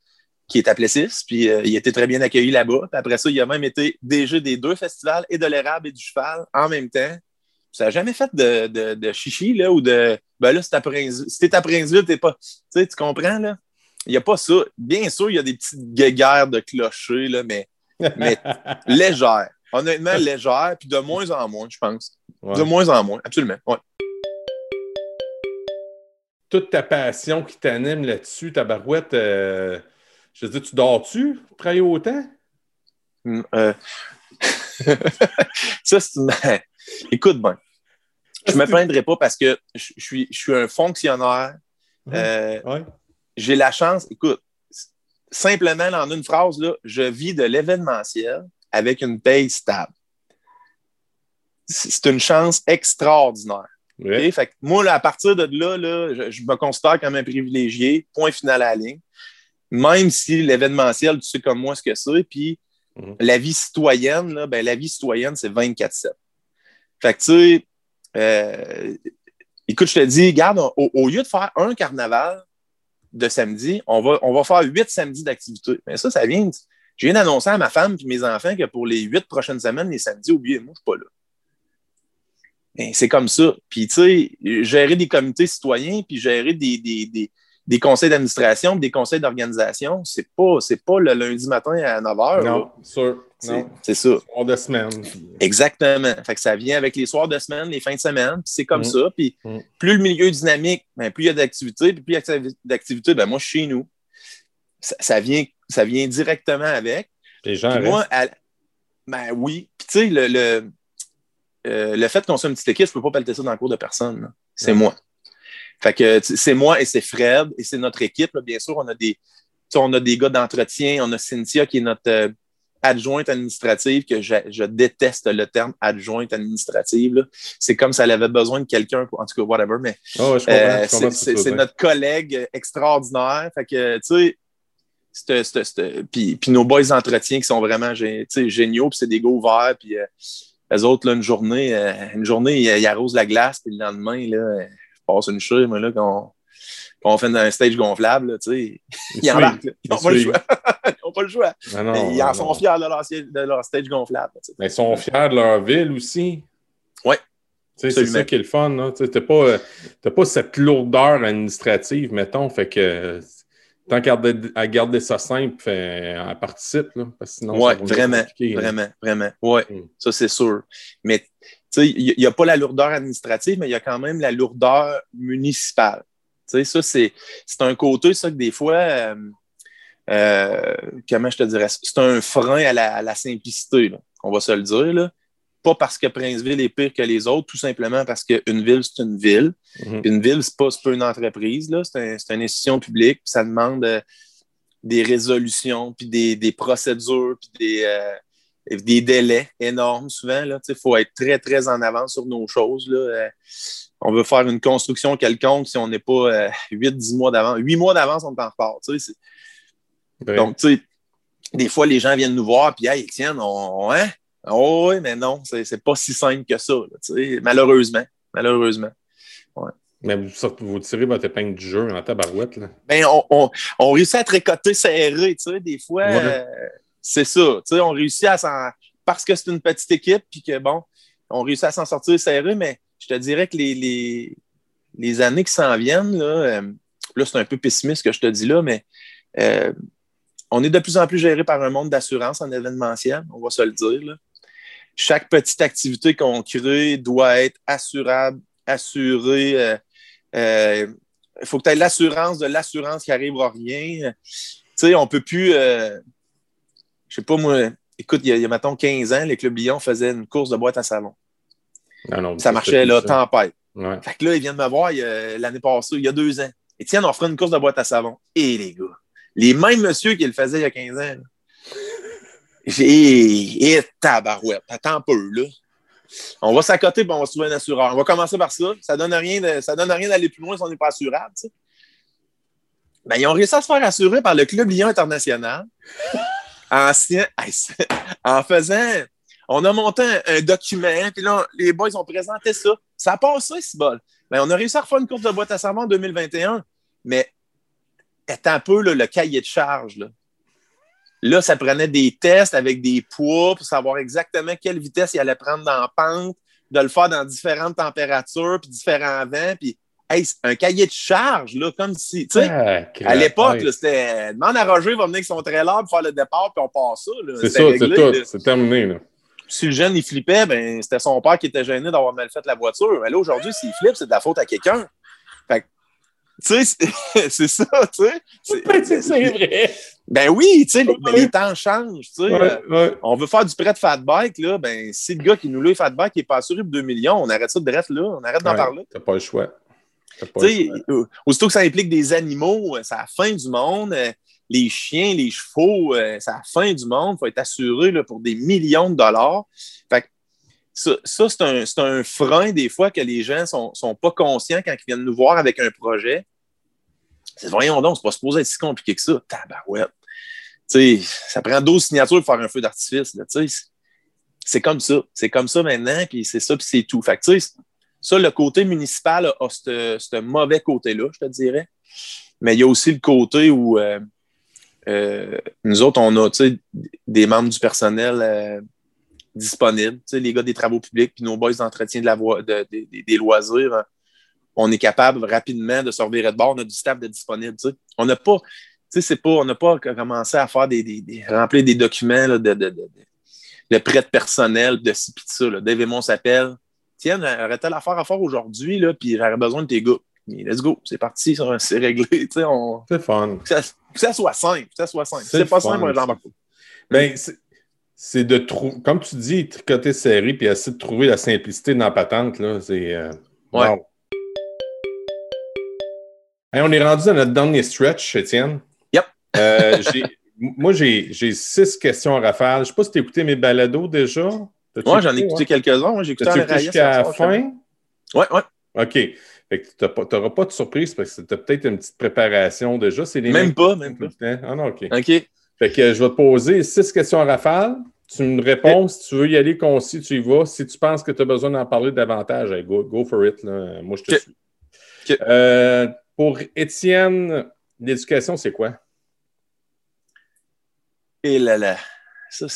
B: qui est à Plessis, puis euh, il a été très bien accueilli là-bas. après ça, il a même été DG des deux festivals, et de l'érable et du cheval, en même temps. Ça n'a jamais fait de, de, de, chichi, là, ou de. Ben là, si t'es à Princeville, t'es pas. Tu sais, tu comprends, là? Il n'y a pas ça. Bien sûr, il y a des petites guéguerres de clochers, là, mais, mais légères. Honnêtement, légères, puis de moins en moins, je pense. De moins en moins, absolument. Ouais.
C: Toute ta passion qui t'anime là-dessus, ta barouette, euh, je veux dire, tu dors-tu travailler autant?
B: Hum, euh, ça, c'est une... Écoute, ben, je ne me plaindrai pas parce que je, suis, je suis un fonctionnaire. Euh, ouais j'ai la chance, écoute, simplement en une phrase, là, je vis de l'événementiel avec une paye stable. C'est une chance extraordinaire. Fait moi, à partir de là, là je, me considère comme un privilégié, point final à la ligne. Même si l'événementiel, tu sais comme moi ce que c'est, puis mhm. la vie citoyenne, là, ben, la vie citoyenne, c'est 24-7. Fait que, tu sais, euh, écoute, je te dis, regarde, au, lieu de faire un carnaval, de samedi, on va, faire huit samedis d'activité. Mais ça, ça vient. Je viens d'annoncer à ma femme et mes enfants que pour les huit prochaines semaines, les samedis, oubliez-moi, je ne suis pas là. C'est comme ça. Puis, tu sais, gérer des comités citoyens, puis gérer des conseils d'administration, des conseils d'organisation, c'est pas, pas le lundi matin à 9 h.
C: Non, sûr.
B: C'est ça.
C: De semaine.
B: Exactement. Fait que ça vient avec les soirs de semaine, les fins de semaine, c'est comme mm. ça. Puis mm. plus le milieu est dynamique, ben, plus il y a d'activités, puis plus il y a d'activités, ben moi, chez nous, ça, vient ça vient directement avec.
C: Les gens
B: Puis moi, ben oui. Puis tu sais, le, le, euh, le fait qu'on soit une petite équipe, je peux pas pelleter ça dans le cours de personne. C'est moi. Fait que c'est moi et c'est Fred et c'est notre équipe. là. Bien sûr, on a des, on a des gars d'entretien. On a Cynthia qui est notre euh, adjointe administrative, que je, je déteste le terme adjointe administrative. C'est comme si elle avait besoin de quelqu'un, pour- en tout cas, whatever, mais euh, c'est notre collègue extraordinaire. Fait que, tu sais, puis, puis nos boys d'entretien qui sont vraiment géniaux, puis c'est des gars ouverts, puis euh, eux autres, là, une journée, euh, une journée, ils, ils arrosent la glace, puis le lendemain, là, je passe une chute, mais là, quand on fait un stage gonflable, là, tu sais, ils embarquent. là. Ils n'ont pas le choix. Ils n'ont pas le choix.
C: Ah non,
B: Mais ils en
C: ah
B: sont fiers de leur, de leur stage gonflable.
C: Mais ils sont fiers de leur ville aussi. Sais, C'est ça qui est le fun. Tu n'as pas, euh, pas cette lourdeur administrative, mettons. Fait que euh, tant qu'à garder, à garder ça simple, elle participe. Là, parce que sinon,
B: Ouais, vraiment,
C: là.
B: Vraiment, vraiment. Oui,
C: Mm.
B: ça, c'est sûr. Mais, tu sais, il n'y a pas la lourdeur administrative, mais il y a quand même la lourdeur municipale. Tu sais, ça, c'est c'est un côté, ça, que des fois, euh, euh, comment je te dirais, c'est un frein à la, à la simplicité, là. on va se le dire. Là. Pas parce que Princeville est pire que les autres, tout simplement parce qu'une ville, c'est une ville.
C: Mhm.
B: Une ville, c'est pas, c'est pas une entreprise, là. C'est, un- c'est une institution publique, ça demande euh, des résolutions, puis des, des procédures, puis des, des délais énormes souvent. Il faut être très, très en avance sur nos choses. Là. Euh, on veut faire une construction quelconque si on n'est pas euh, 8-10 mois d'avance. 8 mois d'avance, on est en retard. tu sais. C'est-
C: Ouais.
B: Donc, tu sais, des fois, les gens viennent nous voir, puis, hey, Étienne, on, hein? Oh, oui, mais non, c'est, pas si simple que ça, là, malheureusement. Malheureusement.
C: Mais vous, vous tirez votre épingle du jeu en tabarouette. Là.
B: ben, on, on, on réussit à tricoter serré, tu sais, des fois,
C: Ouais.
B: euh, c'est ça, tu sais, on réussit à s'en... Parce que c'est une petite équipe, puis que, bon, on réussit à s'en sortir serré, mais je te dirais que les, les, années qui s'en viennent, là, euh, là, c'est un peu pessimiste ce que je te dis là, mais euh, on est de plus en plus géré par un monde d'assurance en événementiel, on va se le dire. Chaque petite activité qu'on crée doit être assurable, assurée, euh, euh, il faut que tu aies l'assurance de l'assurance qui arrivera rien. Tu sais, on peut plus. euh, je sais pas, moi. Écoute, il y, a, il y a, mettons, 15 ans, les clubs Lyon faisaient une course de boîte à savon.
C: Ah non,
B: Ça marchait, là, tempête.
C: Ouais.
B: Fait que là, ils viennent me voir l'année passée, il y a deux ans. Et tiens, on fera une course de boîte à savon. Et les gars, les mêmes monsieur qui le faisaient il y a 15 ans. J'ai. Et tabarouette, attends un peu, là. On va s'accoter et on va se trouver un assureur. On va commencer par ça. Ça donne rien de- ça donne rien d'aller plus loin si on n'est pas assurable. Ben, ils ont réussi à se faire assurer par le Club Lyon International. C'est- en faisant. On a monté un, un document, puis là, les boys ont présenté ça. Ça a passé, c'est bol. Ben, on a réussi à refaire une course de boîte à savon en 2021, mais est un peu là, le cahier de charge. Là. Là, ça prenait des tests avec des poids pour savoir exactement quelle vitesse il allait prendre dans la pente, de le faire dans différentes températures, puis différents vents. Puis, hey, un cahier de charge, là, comme si, tu sais,
C: Ah,
B: à l'époque, c'était demande à Roger, il va venir avec son trailer pour faire le départ, puis on passe ça.
C: C'est ça, c'est tout. C'est terminé. Là.
B: Si le jeune, il flippait, ben, c'était son père qui était gêné d'avoir mal fait la voiture. Mais là, aujourd'hui, s'il flippe, c'est de la faute à quelqu'un. Fait que, tu sais, c'est- ça, tu sais. C'est-
C: vrai.
B: Ben oui, tu sais, les, temps changent, tu sais.
C: Ouais,
B: Euh,
C: ouais.
B: On veut faire du prêt de fat bike, là, ben, si le gars qui nous loue fat bike n'est pas assuré pour 2 millions, on arrête ça de direct là, on arrête d'en
C: Ouais,
B: parler.
C: T'as pas le choix. T'as pas le choix.
B: euh, aussitôt que ça implique des animaux, euh, c'est la fin du monde. Les chiens, les chevaux, euh, c'est la fin du monde. Il faut être assuré là, pour des millions de dollars. Fait que ça, c'est un, un frein des fois que les gens ne sont, sont pas conscients quand ils viennent nous voir avec un projet. C'est voyons donc, c'est pas supposé être si compliqué que ça. Tabarouette. Ça prend 12 signatures pour faire un feu d'artifice. C'est comme ça. C'est comme ça maintenant, puis c'est ça, puis c'est tout. Fait que, ça, le côté municipal a ce ce mauvais côté-là, je te dirais. Mais il y a aussi le côté où euh, euh, nous autres, on a des membres du personnel euh, disponibles, les gars des travaux publics, puis nos boys d'entretien de la voie, de- de- des- loisirs. euh, On est capable rapidement de se revirer de bord, on a du staff de disponible. On n'a pas, pas, on n'a pas commencé à faire des, remplir des documents là, de, prêt de personnel, de ci, puis de ça. Là. Dave et. Tiens, arrête l'affaire à faire aujourd'hui, puis j'aurais besoin de tes gars. Mais let's go, c'est parti, c'est réglé. tu sais, On,
C: C'est fun.
B: ça, que ça soit simple. ça soit simple. C'est pas simple, j'embarque pas.
C: Ben, c'est de trouver, comme tu dis, tricoter serré puis essayer de trouver la simplicité dans la patente. Là, c'est, euh,
B: ouais.
C: on est rendu dans notre dernier stretch, Étienne.
B: Yep.
C: Euh, moi, j'ai six questions à rafale. Je ne sais pas si tu as écouté mes balados déjà.
B: Moi, j'en ai écouté quelques-uns. J'ai écouté
C: jusqu'à la fin?
B: Oui, oui.
C: OK. Fait que tu n'auras pas de surprise parce que tu as peut-être une petite préparation déjà.
B: Les même pas, même pas.
C: Ah non, OK.
B: OK.
C: Fait que je vais te poser six questions à rafale. Tu me réponds. Si tu veux y aller concis, tu y vas. Si tu penses que tu as besoin d'en parler davantage, go, go, for it. Moi, je te suis. Euh, pour Étienne, l'éducation, c'est quoi?
B: Et là là. Ça,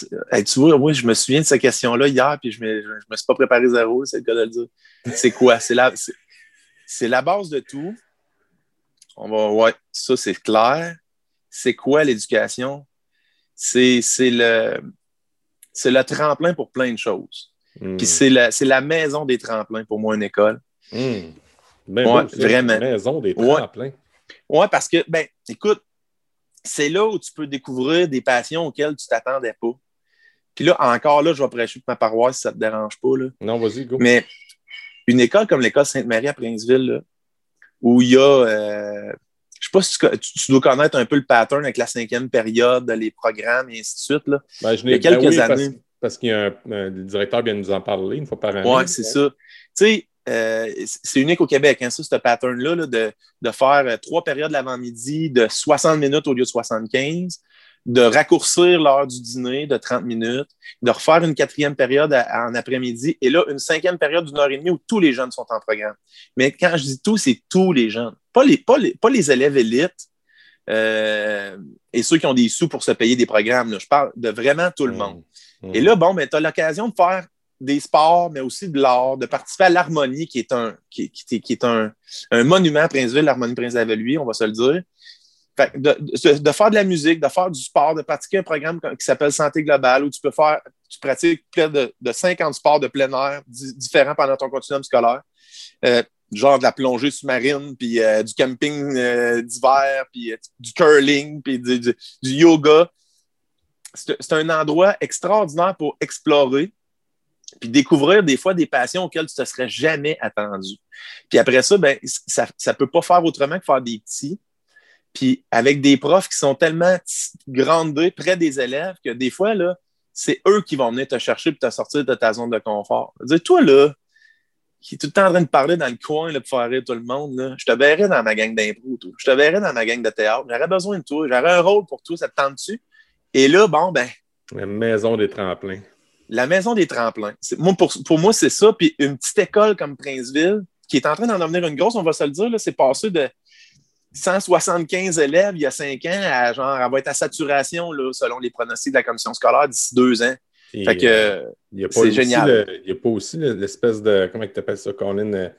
B: tu vois, moi, je me souviens de cette question-là hier, puis je ne me, je, me, suis pas préparé zéro, c'est le cas de le dire. C'est quoi? C'est la, c'est la base de tout. On va, ouais, ça, c'est clair. C'est quoi l'éducation? C'est le, le tremplin pour plein de choses. Hmm. Puis c'est la, la maison des tremplins pour moi, une école.
C: Hmm. Ben ouais, vraiment. La maison des tremplins.
B: Oui, ouais, parce que, ben, écoute, c'est là où tu peux découvrir des passions auxquelles tu ne t'attendais pas. Puis là, encore là, je vais prêcher pour ma paroisse si ça ne te dérange pas. Là.
C: Non, vas-y, go.
B: Mais une école comme l'école Sainte-Marie à Princeville, où il y a, euh, je ne sais pas si tu, dois connaître un peu le pattern avec la cinquième période, les programmes et ainsi de suite. Là.
C: Ben, je il y a quelques ben années. Parce, qu'il y a un, le directeur vient nous en parler une fois par an.
B: Oui, c'est ça. Tu sais, euh, c'est unique au Québec, hein, ça, ce pattern-là, de, de, faire euh, trois périodes l'avant-midi de 60 minutes au lieu de 75, de raccourcir l'heure du dîner de 30 minutes, de refaire une quatrième période en après-midi, et là, une cinquième période d'une heure et demie où tous les jeunes sont en programme. Mais quand je dis tous, c'est tous les jeunes, pas les, pas les, pas les élèves élites euh, et ceux qui ont des sous pour se payer des programmes. Je parle de vraiment tout le mmh. monde. Mmh. Et là, bon, ben, tu as l'occasion de faire des sports, mais aussi de l'art, de participer à l'harmonie, qui est un, qui, qui, qui est un, un monument à Princeville, l'harmonie prince lui on va se le dire. De, de, faire de la musique, de faire du sport, de pratiquer un programme qui s'appelle Santé globale, où tu peux faire, tu pratiques plein de, de 50 sports de plein air différents pendant ton continuum scolaire. Euh, genre de la plongée sous-marine, puis euh, du camping euh, d'hiver, puis du curling, puis du, du yoga. C'est un endroit extraordinaire pour explorer, puis découvrir des fois des passions auxquelles tu ne te serais jamais attendu. Puis après ça, ben, ça ne peut pas faire autrement que faire des petits. Puis avec des profs qui sont tellement grandés près des élèves que des fois, là, c'est eux qui vont venir te chercher et te sortir de ta zone de confort. Dire, toi, là, qui est tout le temps en train de parler dans le coin là, pour faire rire tout le monde, là, je te verrais dans ma gang d'impro, je te verrais dans ma gang de théâtre, j'aurais besoin de toi, j'aurais un rôle pour toi, ça te tente dessus. Et là, bon, ben.
C: La maison des tremplins
B: la maison des tremplins. Moi, pour, pour, moi, c'est ça. Puis une petite école comme Princeville, qui est en train d'en devenir une grosse, on va se le dire, c'est passé de 175 élèves il y a cinq ans à genre, elle va être à saturation là, selon les pronostics de la commission scolaire d'ici deux ans. fait que euh, c'est génial.
C: Il n'y a pas aussi l'espèce de, comment tu appelles ça, Colin, euh,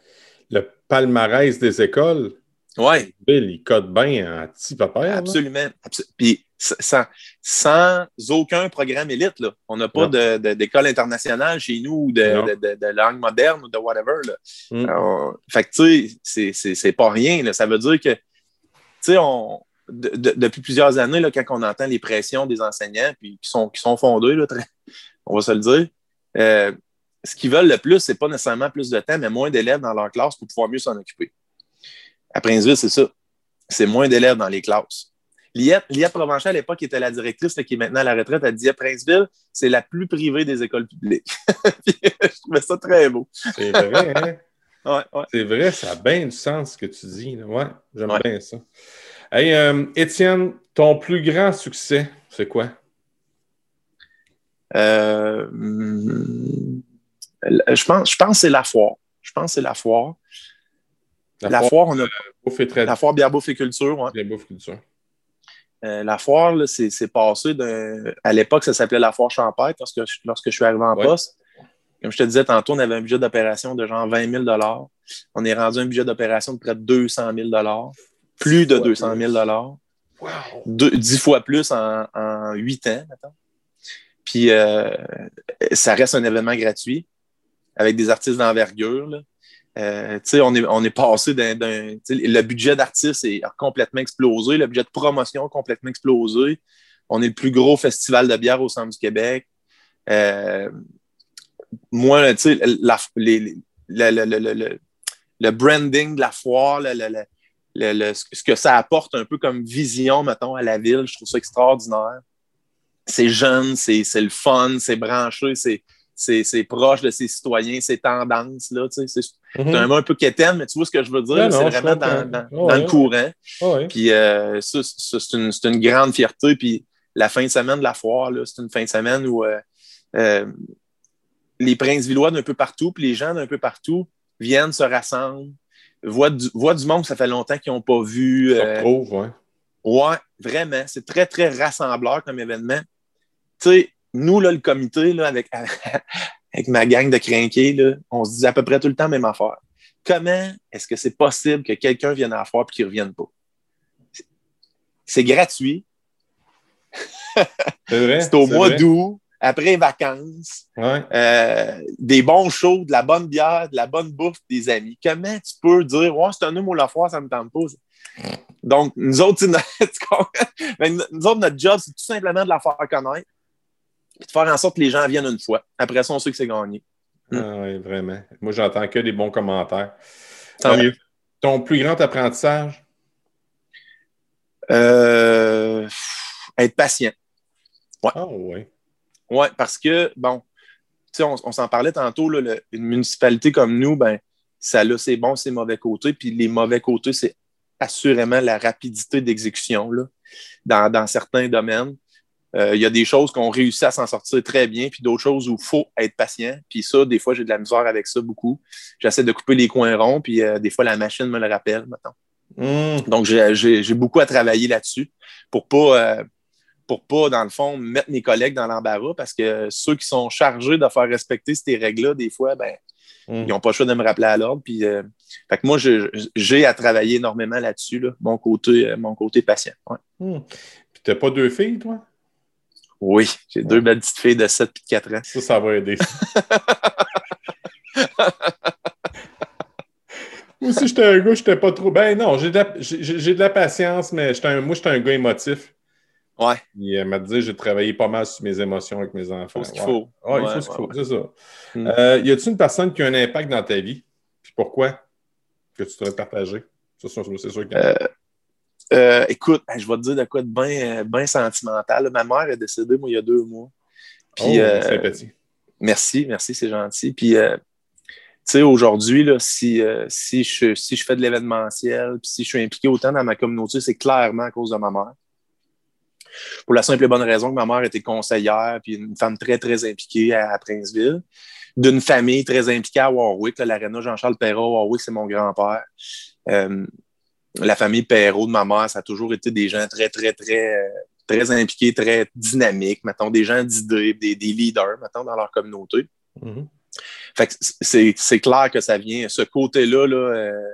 C: le palmarès des écoles?
B: Oui.
C: Bill, il code bien en petit papa.
B: Absolument. Puis sans, sans, aucun programme élite. Là. On n'a pas d'école internationale chez nous ou de, langue moderne ou de whatever. Là. Mm. fait que, tu sais, c'est pas rien. Là. Ça veut dire que, sais, on, depuis plusieurs années, là, quand on entend les pressions des enseignants, puis qui sont, qui sont fondées, là, on va se le dire, euh, ce qu'ils veulent le plus, c'est pas nécessairement plus de temps, mais moins d'élèves dans leur classe pour pouvoir mieux s'en occuper. À Princeville, c'est ça. C'est moins d'élèves dans les classes. Liette, Liette Provencher, à l'époque, était la directrice qui est maintenant à la retraite. Elle disait Princeville, c'est la plus privée des écoles publiques. je trouvais ça très beau.
C: C'est vrai, hein?
B: Ouais, ouais.
C: C'est vrai, ça a bien du sens ce que tu dis. Ouais, j'aime bien ça. Hey, euh, Étienne, ton plus grand succès, c'est quoi?
B: Euh, je pense, je pense que c'est la foire. Je pense que c'est la foire. La, foire, on a. Euh, la foire Bière et Culture. Ouais.
C: Bière Culture.
B: Euh, la foire, c'est passé À l'époque, ça s'appelait la foire Champêtre lorsque, lorsque je suis arrivé en poste. Comme je te disais tantôt, on avait un budget d'opération de genre 20 000 On est rendu un budget d'opération de près de 200 000 Plus de 200 000 wow. Dix fois plus en, huit ans, maintenant. Puis, euh, ça reste un événement gratuit avec des artistes d'envergure. Euh, on, est, on est passé d'un. Le budget d'artistes est complètement explosé, le budget de promotion complètement explosé. On est le plus gros festival de bière au centre du Québec. Euh, moi, tu sais, le branding de la foire, ce que ça apporte un peu comme vision, mettons, à la ville, je trouve ça extraordinaire. C'est jeune, c'est le fun, c'est branché, c'est c'est proche de ses citoyens, ses tendances. Là, c'est mhm. un mot un peu quétaine, mais tu vois ce que je veux dire? c'est vraiment dans, le courant. Puis euh, ça, c'est une, une, grande fierté. Puis la fin de semaine de la foire, c'est une fin de semaine où euh, euh, les princes villois d'un peu partout, puis les gens d'un peu partout viennent, se rassemblent, voient du, du monde que ça fait longtemps qu'ils n'ont pas vu.
C: Ça prouve, ouais.
B: Ouais, vraiment. C'est très, très rassembleur comme événement. Tu sais, nous, là, le comité, là, avec, avec ma gang de crinqués, là, on se dit à peu près tout le temps même affaire. Comment est-ce que c'est possible que quelqu'un vienne à la foire et qu'il ne revienne pas? C'est gratuit. C'est au mois d'août, après vacances. Euh, des bons shows, de la bonne bière, de la bonne bouffe, des amis. Comment tu peux dire, ouais, c'est un humour la foire, ça ne me tente pas? Donc, nous autres, nous autres, notre job, c'est tout simplement de la faire connaître de faire en sorte que les gens viennent une fois. Après ça, on sait que c'est gagné.
C: Ah oui, vraiment. Moi, j'entends que des bons commentaires. Tant mieux. Ton plus grand apprentissage?
B: Euh, être patient.
C: Ouais. Ah oui.
B: Oui, parce que, bon, tu sais, on, s'en parlait tantôt, une municipalité comme nous, ben, ça a ses bons, ses mauvais côtés. Puis les mauvais côtés, c'est assurément la rapidité d'exécution dans, dans, certains domaines. Euh, il y a des choses qu'on réussit à s'en sortir très bien, puis d'autres choses où il faut être patient. Puis ça, des fois, j'ai de la misère avec ça beaucoup. J'essaie de couper les coins ronds, puis euh, des fois, la machine me le rappelle maintenant. Hmm. Donc, j'ai beaucoup à travailler là-dessus pour pas, euh, pour pas, dans le fond, mettre mes collègues dans l'embarras parce que ceux qui sont chargés de faire respecter ces règles-là, des fois, ben, hmm. ils n'ont pas le choix de me rappeler à l'ordre. Puis, fait que moi, j'ai à travailler énormément là-dessus, mon, côté, mon côté patient. Ouais.
C: Hmm. Puis, tu n'as pas deux filles, toi?
B: Oui, j'ai deux belles petites filles de 7 et de 4 ans.
C: Ça, ça va aider. moi aussi, j'étais un gars, j'étais pas trop. Ben non, j'ai de, la... de, la patience, mais un... moi, j'étais un gars émotif.
B: Ouais.
C: Il m'a dit j'ai travaillé pas mal sur mes émotions avec mes enfants.
B: Il faut ce qu'il faut.
C: Ouais, il faut ce qu'il faut, c'est ça. Euh, y a-t-il une personne qui a un impact dans ta vie? Puis pourquoi? Que tu devrais partager? C'est sûr, c'est sûr a.
B: Euh, euh, écoute, je vais te dire de quoi de bien ben sentimental. Ma mère est décédée, moi, il y a deux mois.
C: Puis, oh, euh,
B: merci, merci, c'est gentil. Puis, euh, tu sais, aujourd'hui, si, si, je, si je fais de l'événementiel, puis si je suis impliqué autant dans ma communauté, c'est clairement à cause de ma mère. Pour la simple et bonne raison que ma mère était conseillère, puis une femme très, très impliquée à, Princeville, d'une famille très impliquée à Warwick. L'aréna Jean-Charles Perrault, Warwick, c'est mon grand-père la famille Perrault de ma mère, ça a toujours été des gens très, très, très, très impliqués, très dynamiques, mettons, des gens d'idées, des, leaders, mettons, dans leur communauté.
C: Mm-hmm.
B: Fait c'est clair que ça vient, ce côté-là, là, euh,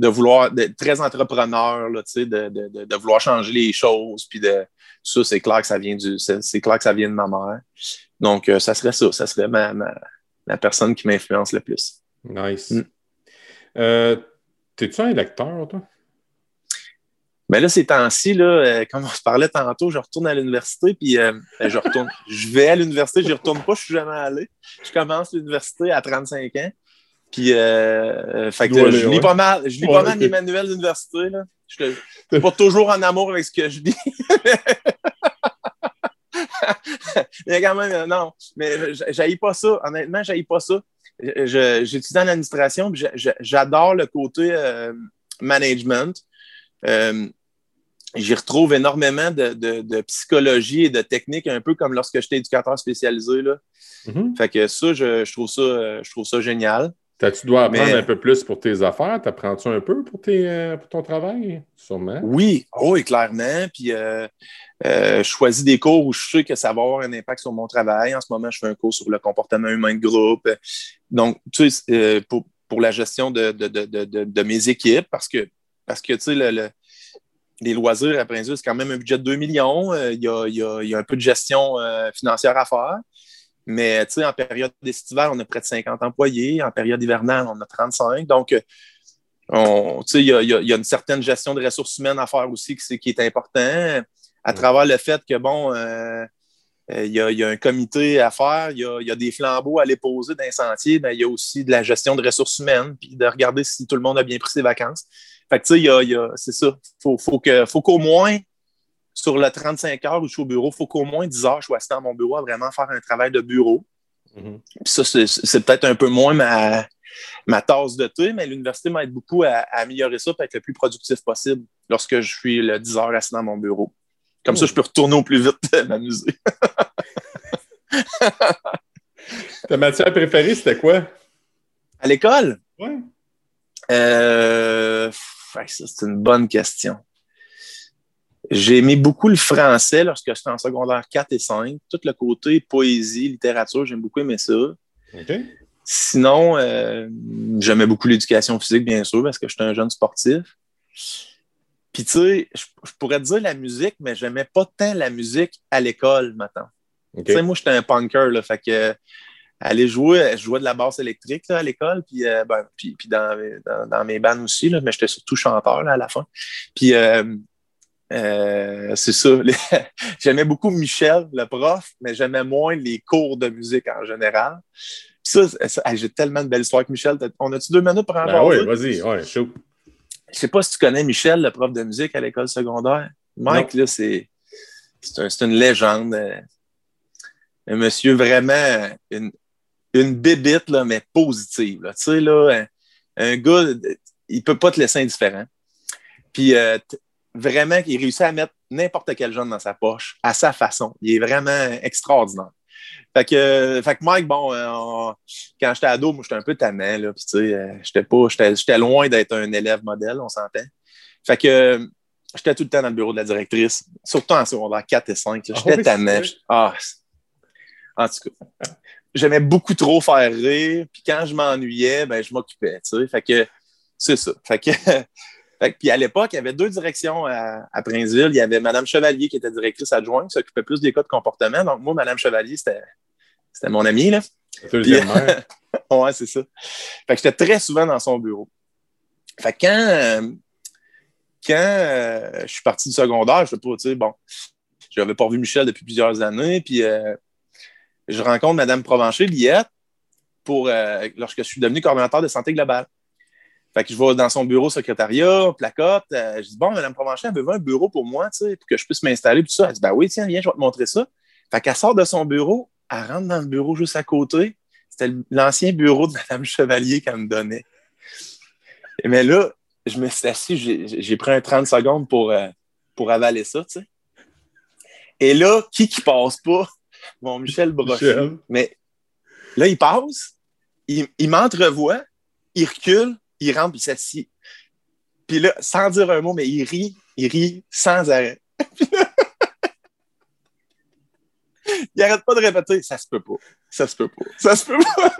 B: de vouloir, d'être très entrepreneur, là, de, de, de, vouloir changer les choses, puis de ça, c'est clair que ça vient du, c'est clair que ça vient de ma mère. Donc, euh, ça serait ça, ça serait ma, la personne qui m'influence le plus.
C: Nice. Mm. Euh, t'es-tu un lecteur, toi?
B: Mais là, ces temps-ci, euh, comme on se parlait tantôt, je retourne à l'université, puis euh, ben, je retourne. je vais à l'université, je n'y retourne pas, je ne suis jamais allé. Je commence l'université à 35 ans. Puis, euh, fait que, je lis pas mal, je lis pas mal les manuels d'université. Je suis pas toujours en amour avec ce que je dis. mais quand même, non. Mais j'aille pas ça. Honnêtement, j'aille pas ça. J'étudie en administration, j'adore le côté management j'y retrouve énormément de, psychologie et de technique, un peu comme lorsque j'étais éducateur spécialisé. Là.
C: Mm-hmm.
B: Fait que ça, je, trouve ça, je trouve ça génial.
C: Tu dois apprendre un peu plus pour tes affaires? T'apprends-tu un peu pour, tes, euh, pour ton travail? Sûrement.
B: Oui, oh, oui, clairement. Puis euh, euh, je choisis des cours où je sais que ça va avoir un impact sur mon travail. En ce moment, je fais un cours sur le comportement humain de groupe. Donc, tu sais, pour, pour, la gestion de, de, mes équipes, parce que, parce que tu sais, le les loisirs à c'est quand même un budget de 2 millions. Euh, il y, a, un peu de gestion financière à faire. Mais en période estivale, on a près de 50 employés. En période hivernale, on a 35. Donc, il y, a, une certaine gestion de ressources humaines à faire aussi qui, qui est important à travers le fait que, bon, euh, euh, il y, a, un comité à faire, il y a, des flambeaux à aller poser dans les sentiers, mais il y a aussi de la gestion de ressources humaines, puis de regarder si tout le monde a bien pris ses vacances. Fait que, tu sais, c'est ça. Il faut, qu'au moins, sur le 35 heures où je suis au bureau, il faut qu'au moins 10 heures je sois assis dans mon bureau à vraiment faire un travail de bureau. Mm-hmm. ça, c'est, peut-être un peu moins ma, ma tasse de thé, mais l'université m'aide beaucoup à, améliorer ça pour être le plus productif possible lorsque je suis le 10 heures assis dans mon bureau. Comme ça, je peux retourner au plus vite m'amuser.
C: Ta matière préférée, c'était quoi?
B: À l'école?
C: Oui.
B: Euh, ça, c'est une bonne question. J'ai aimé beaucoup le français lorsque j'étais en secondaire 4 et 5. Tout le côté poésie, littérature, j'aime beaucoup aimé ça. Sinon, euh, j'aimais beaucoup l'éducation physique, bien sûr, parce que j'étais un jeune sportif. Puis, tu sais, je, pourrais te dire la musique, mais je n'aimais pas tant la musique à l'école, maintenant. Tu sais, moi, j'étais un punker, là, fait que aller jouer, je jouais de la basse électrique à l'école, puis, euh, ben, puis, dans, dans, mes bandes aussi, là, mais j'étais surtout chanteur là, à la fin. Puis euh, euh, c'est ça. j'aimais beaucoup Michel, le prof, mais j'aimais moins les cours de musique en général. Puis ça, j'ai tellement de belles histoires avec Michel. On a-tu deux minutes pour en
C: ben Oui, vas-y, ouais, chaud.
B: Je sais pas si tu connais Michel, le prof de musique à l'école secondaire. Mike, là, c'est, une légende. Un monsieur vraiment, une, une bébite, là, mais positive. Tu sais, là, un, gars, il peut pas te laisser indifférent. Puis, euh, vraiment, il réussit à mettre n'importe quel jeune dans sa poche, à sa façon. Il est vraiment extraordinaire. Fait que, fait que Mike, bon, euh, quand j'étais ado, moi, j'étais un peu tannant, là, puis tu sais, euh, j'étais pas, j'étais loin d'être un élève modèle, on s'entend. Fait que, j'étais tout le temps dans le bureau de la directrice, surtout en secondaire 4 et 5, ah j'étais tannant. Ah, en tout cas, j'aimais beaucoup trop faire rire, puis quand je m'ennuyais, ben, je m'occupais, tu sais. Fait que, c'est ça. Fait que, puis à l'époque, il y avait deux directions à, à, Princeville. Il y avait Mme Chevalier qui était directrice adjointe, qui s'occupait plus des cas de comportement. Donc, moi, Mme Chevalier, c'était, c'était mon amie. Là.
C: Puis,
B: ouais, c'est ça. Fait que j'étais très souvent dans son bureau. Fait que quand, quand euh, je suis parti du secondaire, je sais pas, tu sais, bon, je n'avais pas vu Michel depuis plusieurs années. Puis euh, je rencontre Mme Provencher, Liette, pour, euh, lorsque je suis devenu coordonnateur de santé globale. Fait que je vais dans son bureau secrétariat, placote. Euh, je dis, bon, Mme Provencher, elle veut un bureau pour moi, tu sais, pour que je puisse m'installer, tout ça. Elle dit, ben oui, tiens, viens, je vais te montrer ça. Fait qu'elle sort de son bureau, elle rentre dans le bureau juste à côté. C'était l'ancien bureau de Mme Chevalier qu'elle me donnait. Mais là, je me suis assis, j'ai pris un 30 secondes pour, euh, pour avaler ça, tu sais. Et là, qui qui passe pas? Mon Michel Brochet. Mais là, il passe, il, il m'entrevoit, il recule, il rentre, il s'assied. Puis là, sans dire un mot, mais il rit, il rit sans arrêt. il arrête pas de répéter, ça se peut pas, ça se peut pas, ça se peut pas.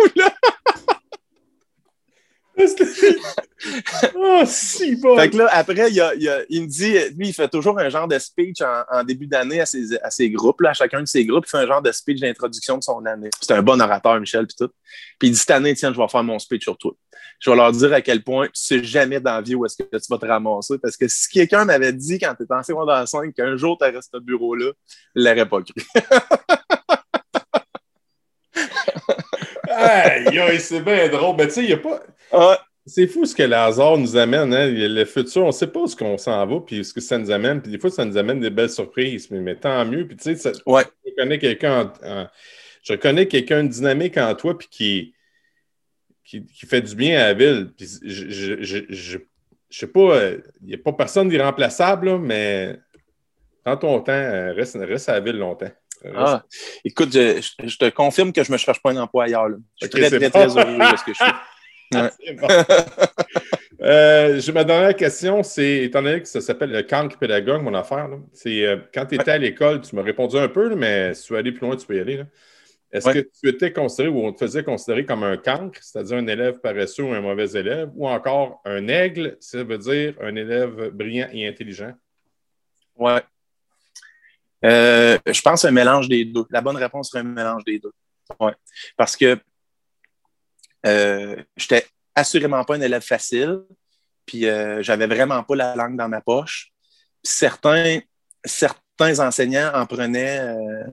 C: oh, si bon.
B: Fait que là, après, il, il, me dit, lui, il fait toujours un genre de speech en, début d'année à ses, à ses groupes, là, à chacun de ses groupes, il fait un genre de speech d'introduction de son année. C'est un bon orateur, Michel, puis tout. Puis il dit, cette année, tiens, je vais faire mon speech sur toi. Je vais leur dire à quel point tu sais jamais dans la vie où est-ce que tu vas te ramasser. Parce que si quelqu'un m'avait dit quand tu étais en secondaire 5 qu'un jour tu resté au bureau-là, il l'aurait pas cru.
C: Aïe, c'est bien drôle. Mais tu sais, il n'y a pas. C'est fou ce que le hasard nous amène. Hein? Le futur, on ne sait pas ce qu'on s'en va, puis ce que ça nous amène. Puis des fois, ça nous amène des belles surprises. Mais, tant mieux. Puis tu sais,
B: ouais.
C: je reconnais quelqu'un je quelqu'un dynamique en toi, puis qui, qui, fait du bien à la ville. Puis je, je, sais pas, il n'y a pas personne d'irremplaçable, mais prends ton temps, euh, reste, reste à la ville longtemps.
B: Ah, écoute, je, te confirme que je ne me cherche pas un emploi ailleurs. Je suis très, très, très heureux de ce que je fais.
C: Euh, je, ma dernière question, c'est, étant donné que ça s'appelle le cancre pédagogue, mon affaire, c'est euh, quand tu étais à l'école, tu m'as répondu un peu, mais si tu veux aller plus loin, tu peux y aller. Est-ce que tu étais considéré ou on te faisait considérer comme un cancre, c'est-à-dire un élève paresseux ou un mauvais élève, ou encore un aigle, ça veut dire un élève brillant et intelligent?
B: Oui. Euh, je pense un mélange des deux. La bonne réponse serait un mélange des deux. Ouais. Parce que euh, j'étais assurément pas un élève facile, puis euh, j'avais vraiment pas la langue dans ma poche. certains, certains enseignants en prenaient, euh,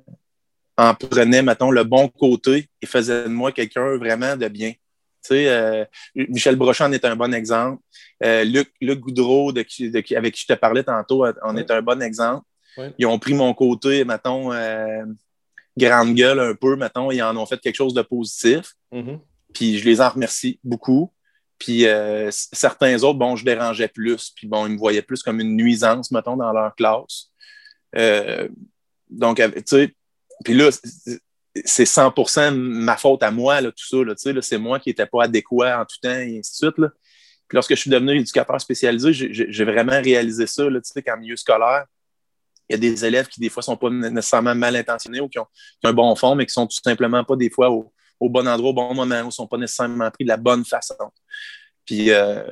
B: en prenaient, mettons, le bon côté et faisaient de moi quelqu'un vraiment de bien. Tu sais, euh, Michel Brochon est un bon exemple. Euh, Luc, Luc Goudreau, de, avec qui je te parlais tantôt, en est un bon exemple. Ils ont pris mon côté, mettons, euh, grande gueule un peu, mettons, ils en ont fait quelque chose de positif. Mm-hmm. Puis je les en remercie beaucoup. Puis certains autres, bon, je dérangeais plus. Puis bon, ils me voyaient plus comme une nuisance, mettons, dans leur classe. donc, tu sais, puis là, c'est 100% ma faute à moi, là, tout ça. Là, c'est moi qui n'étais pas adéquat en tout temps, et ainsi de suite. Là. Puis lorsque je suis devenu éducateur spécialisé, j'ai vraiment réalisé ça, là, qu'en milieu scolaire, il y a des élèves qui, des fois, ne sont pas nécessairement mal intentionnés ou qui ont, un bon fond, mais qui sont tout simplement pas, des fois, au, bon endroit, au bon moment, ou ne sont pas nécessairement pris de la bonne façon. Puis euh,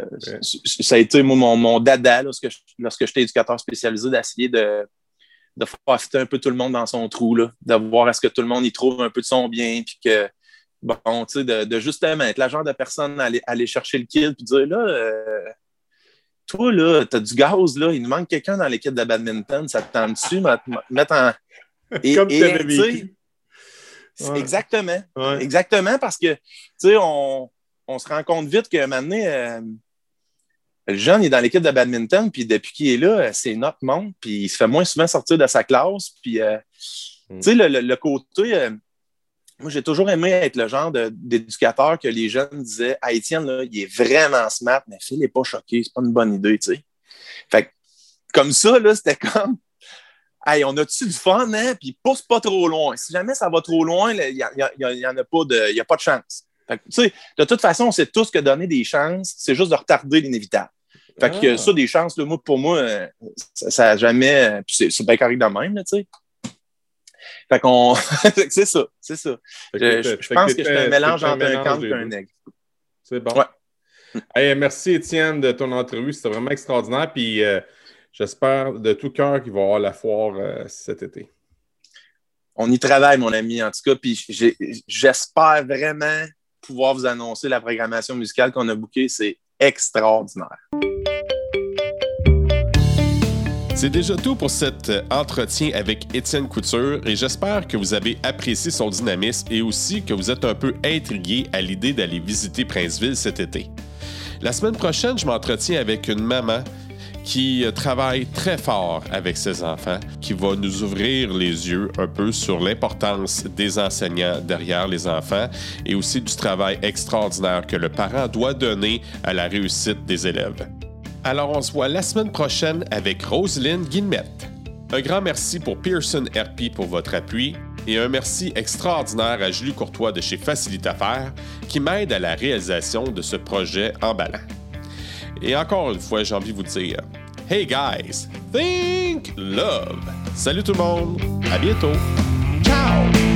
B: ça a été mon, mon dada lorsque, lorsque j'étais éducateur spécialisé d'essayer de, de faire fitter un peu tout le monde dans son trou, là, de voir est-ce que tout le monde y trouve un peu de son bien, puis que, bon, tu sais, de, de, justement être la genre de personne à aller, aller chercher le kill, puis dire, là, euh, toi, là, t'as du gaz, là, il nous manque quelqu'un dans l'équipe de badminton, ça te tente dessus, mettre en...
C: Et, Comme tu avais vécu.
B: Exactement. Exactement, parce que, tu sais, on, on, se rend compte vite que maintenant, euh, le jeune il est dans l'équipe de badminton, puis depuis qu'il est là, c'est notre monde, puis il se fait moins souvent sortir de sa classe. Puis, euh, mm. tu sais, le, côté. Euh, moi, j'ai toujours aimé être le genre d'éducateur que les jeunes disaient Ah, Étienne, là, il est vraiment smart, mais Phil n'est pas choqué, c'est pas une bonne idée, tu sais. Fait comme ça, là, c'était comme Hey, on a-tu du fun, hein? Puis pousse pas trop loin. Si jamais ça va trop loin, il n'y en a pas de, y a pas de chance. Fait que, de toute façon, on sait tous que donner des chances, c'est juste de retarder l'inévitable. Fait que ah. ça, des chances, pour moi, euh, ça n'a jamais. Puis c'est bien correct de même, tu sais. Fait qu'on. c'est ça, c'est ça. Je, pense que, c'est un mélange entre un camp et un aigle.
C: C'est bon. Ouais. merci, Étienne, de ton entrevue. C'était vraiment extraordinaire. Puis euh, j'espère de tout cœur qu'il va y avoir la foire euh, cet été.
B: On y travaille, mon ami, en tout cas. Puis j'espère vraiment pouvoir vous annoncer la programmation musicale qu'on a bookée. C'est extraordinaire.
A: C'est déjà tout pour cet entretien avec Étienne Couture et j'espère que vous avez apprécié son dynamisme et aussi que vous êtes un peu intrigué à l'idée d'aller visiter Princeville cet été. La semaine prochaine, je m'entretiens avec une maman qui travaille très fort avec ses enfants, qui va nous ouvrir les yeux un peu sur l'importance des enseignants derrière les enfants et aussi du travail extraordinaire que le parent doit donner à la réussite des élèves. Alors on se voit la semaine prochaine avec Roselyne Guillemette. Un grand merci pour Pearson RP pour votre appui et un merci extraordinaire à Julie Courtois de chez Facilite Affaires qui m'aide à la réalisation de ce projet emballant. Et encore une fois, j'ai envie de vous dire Hey guys, think love! Salut tout le monde, à bientôt! Ciao!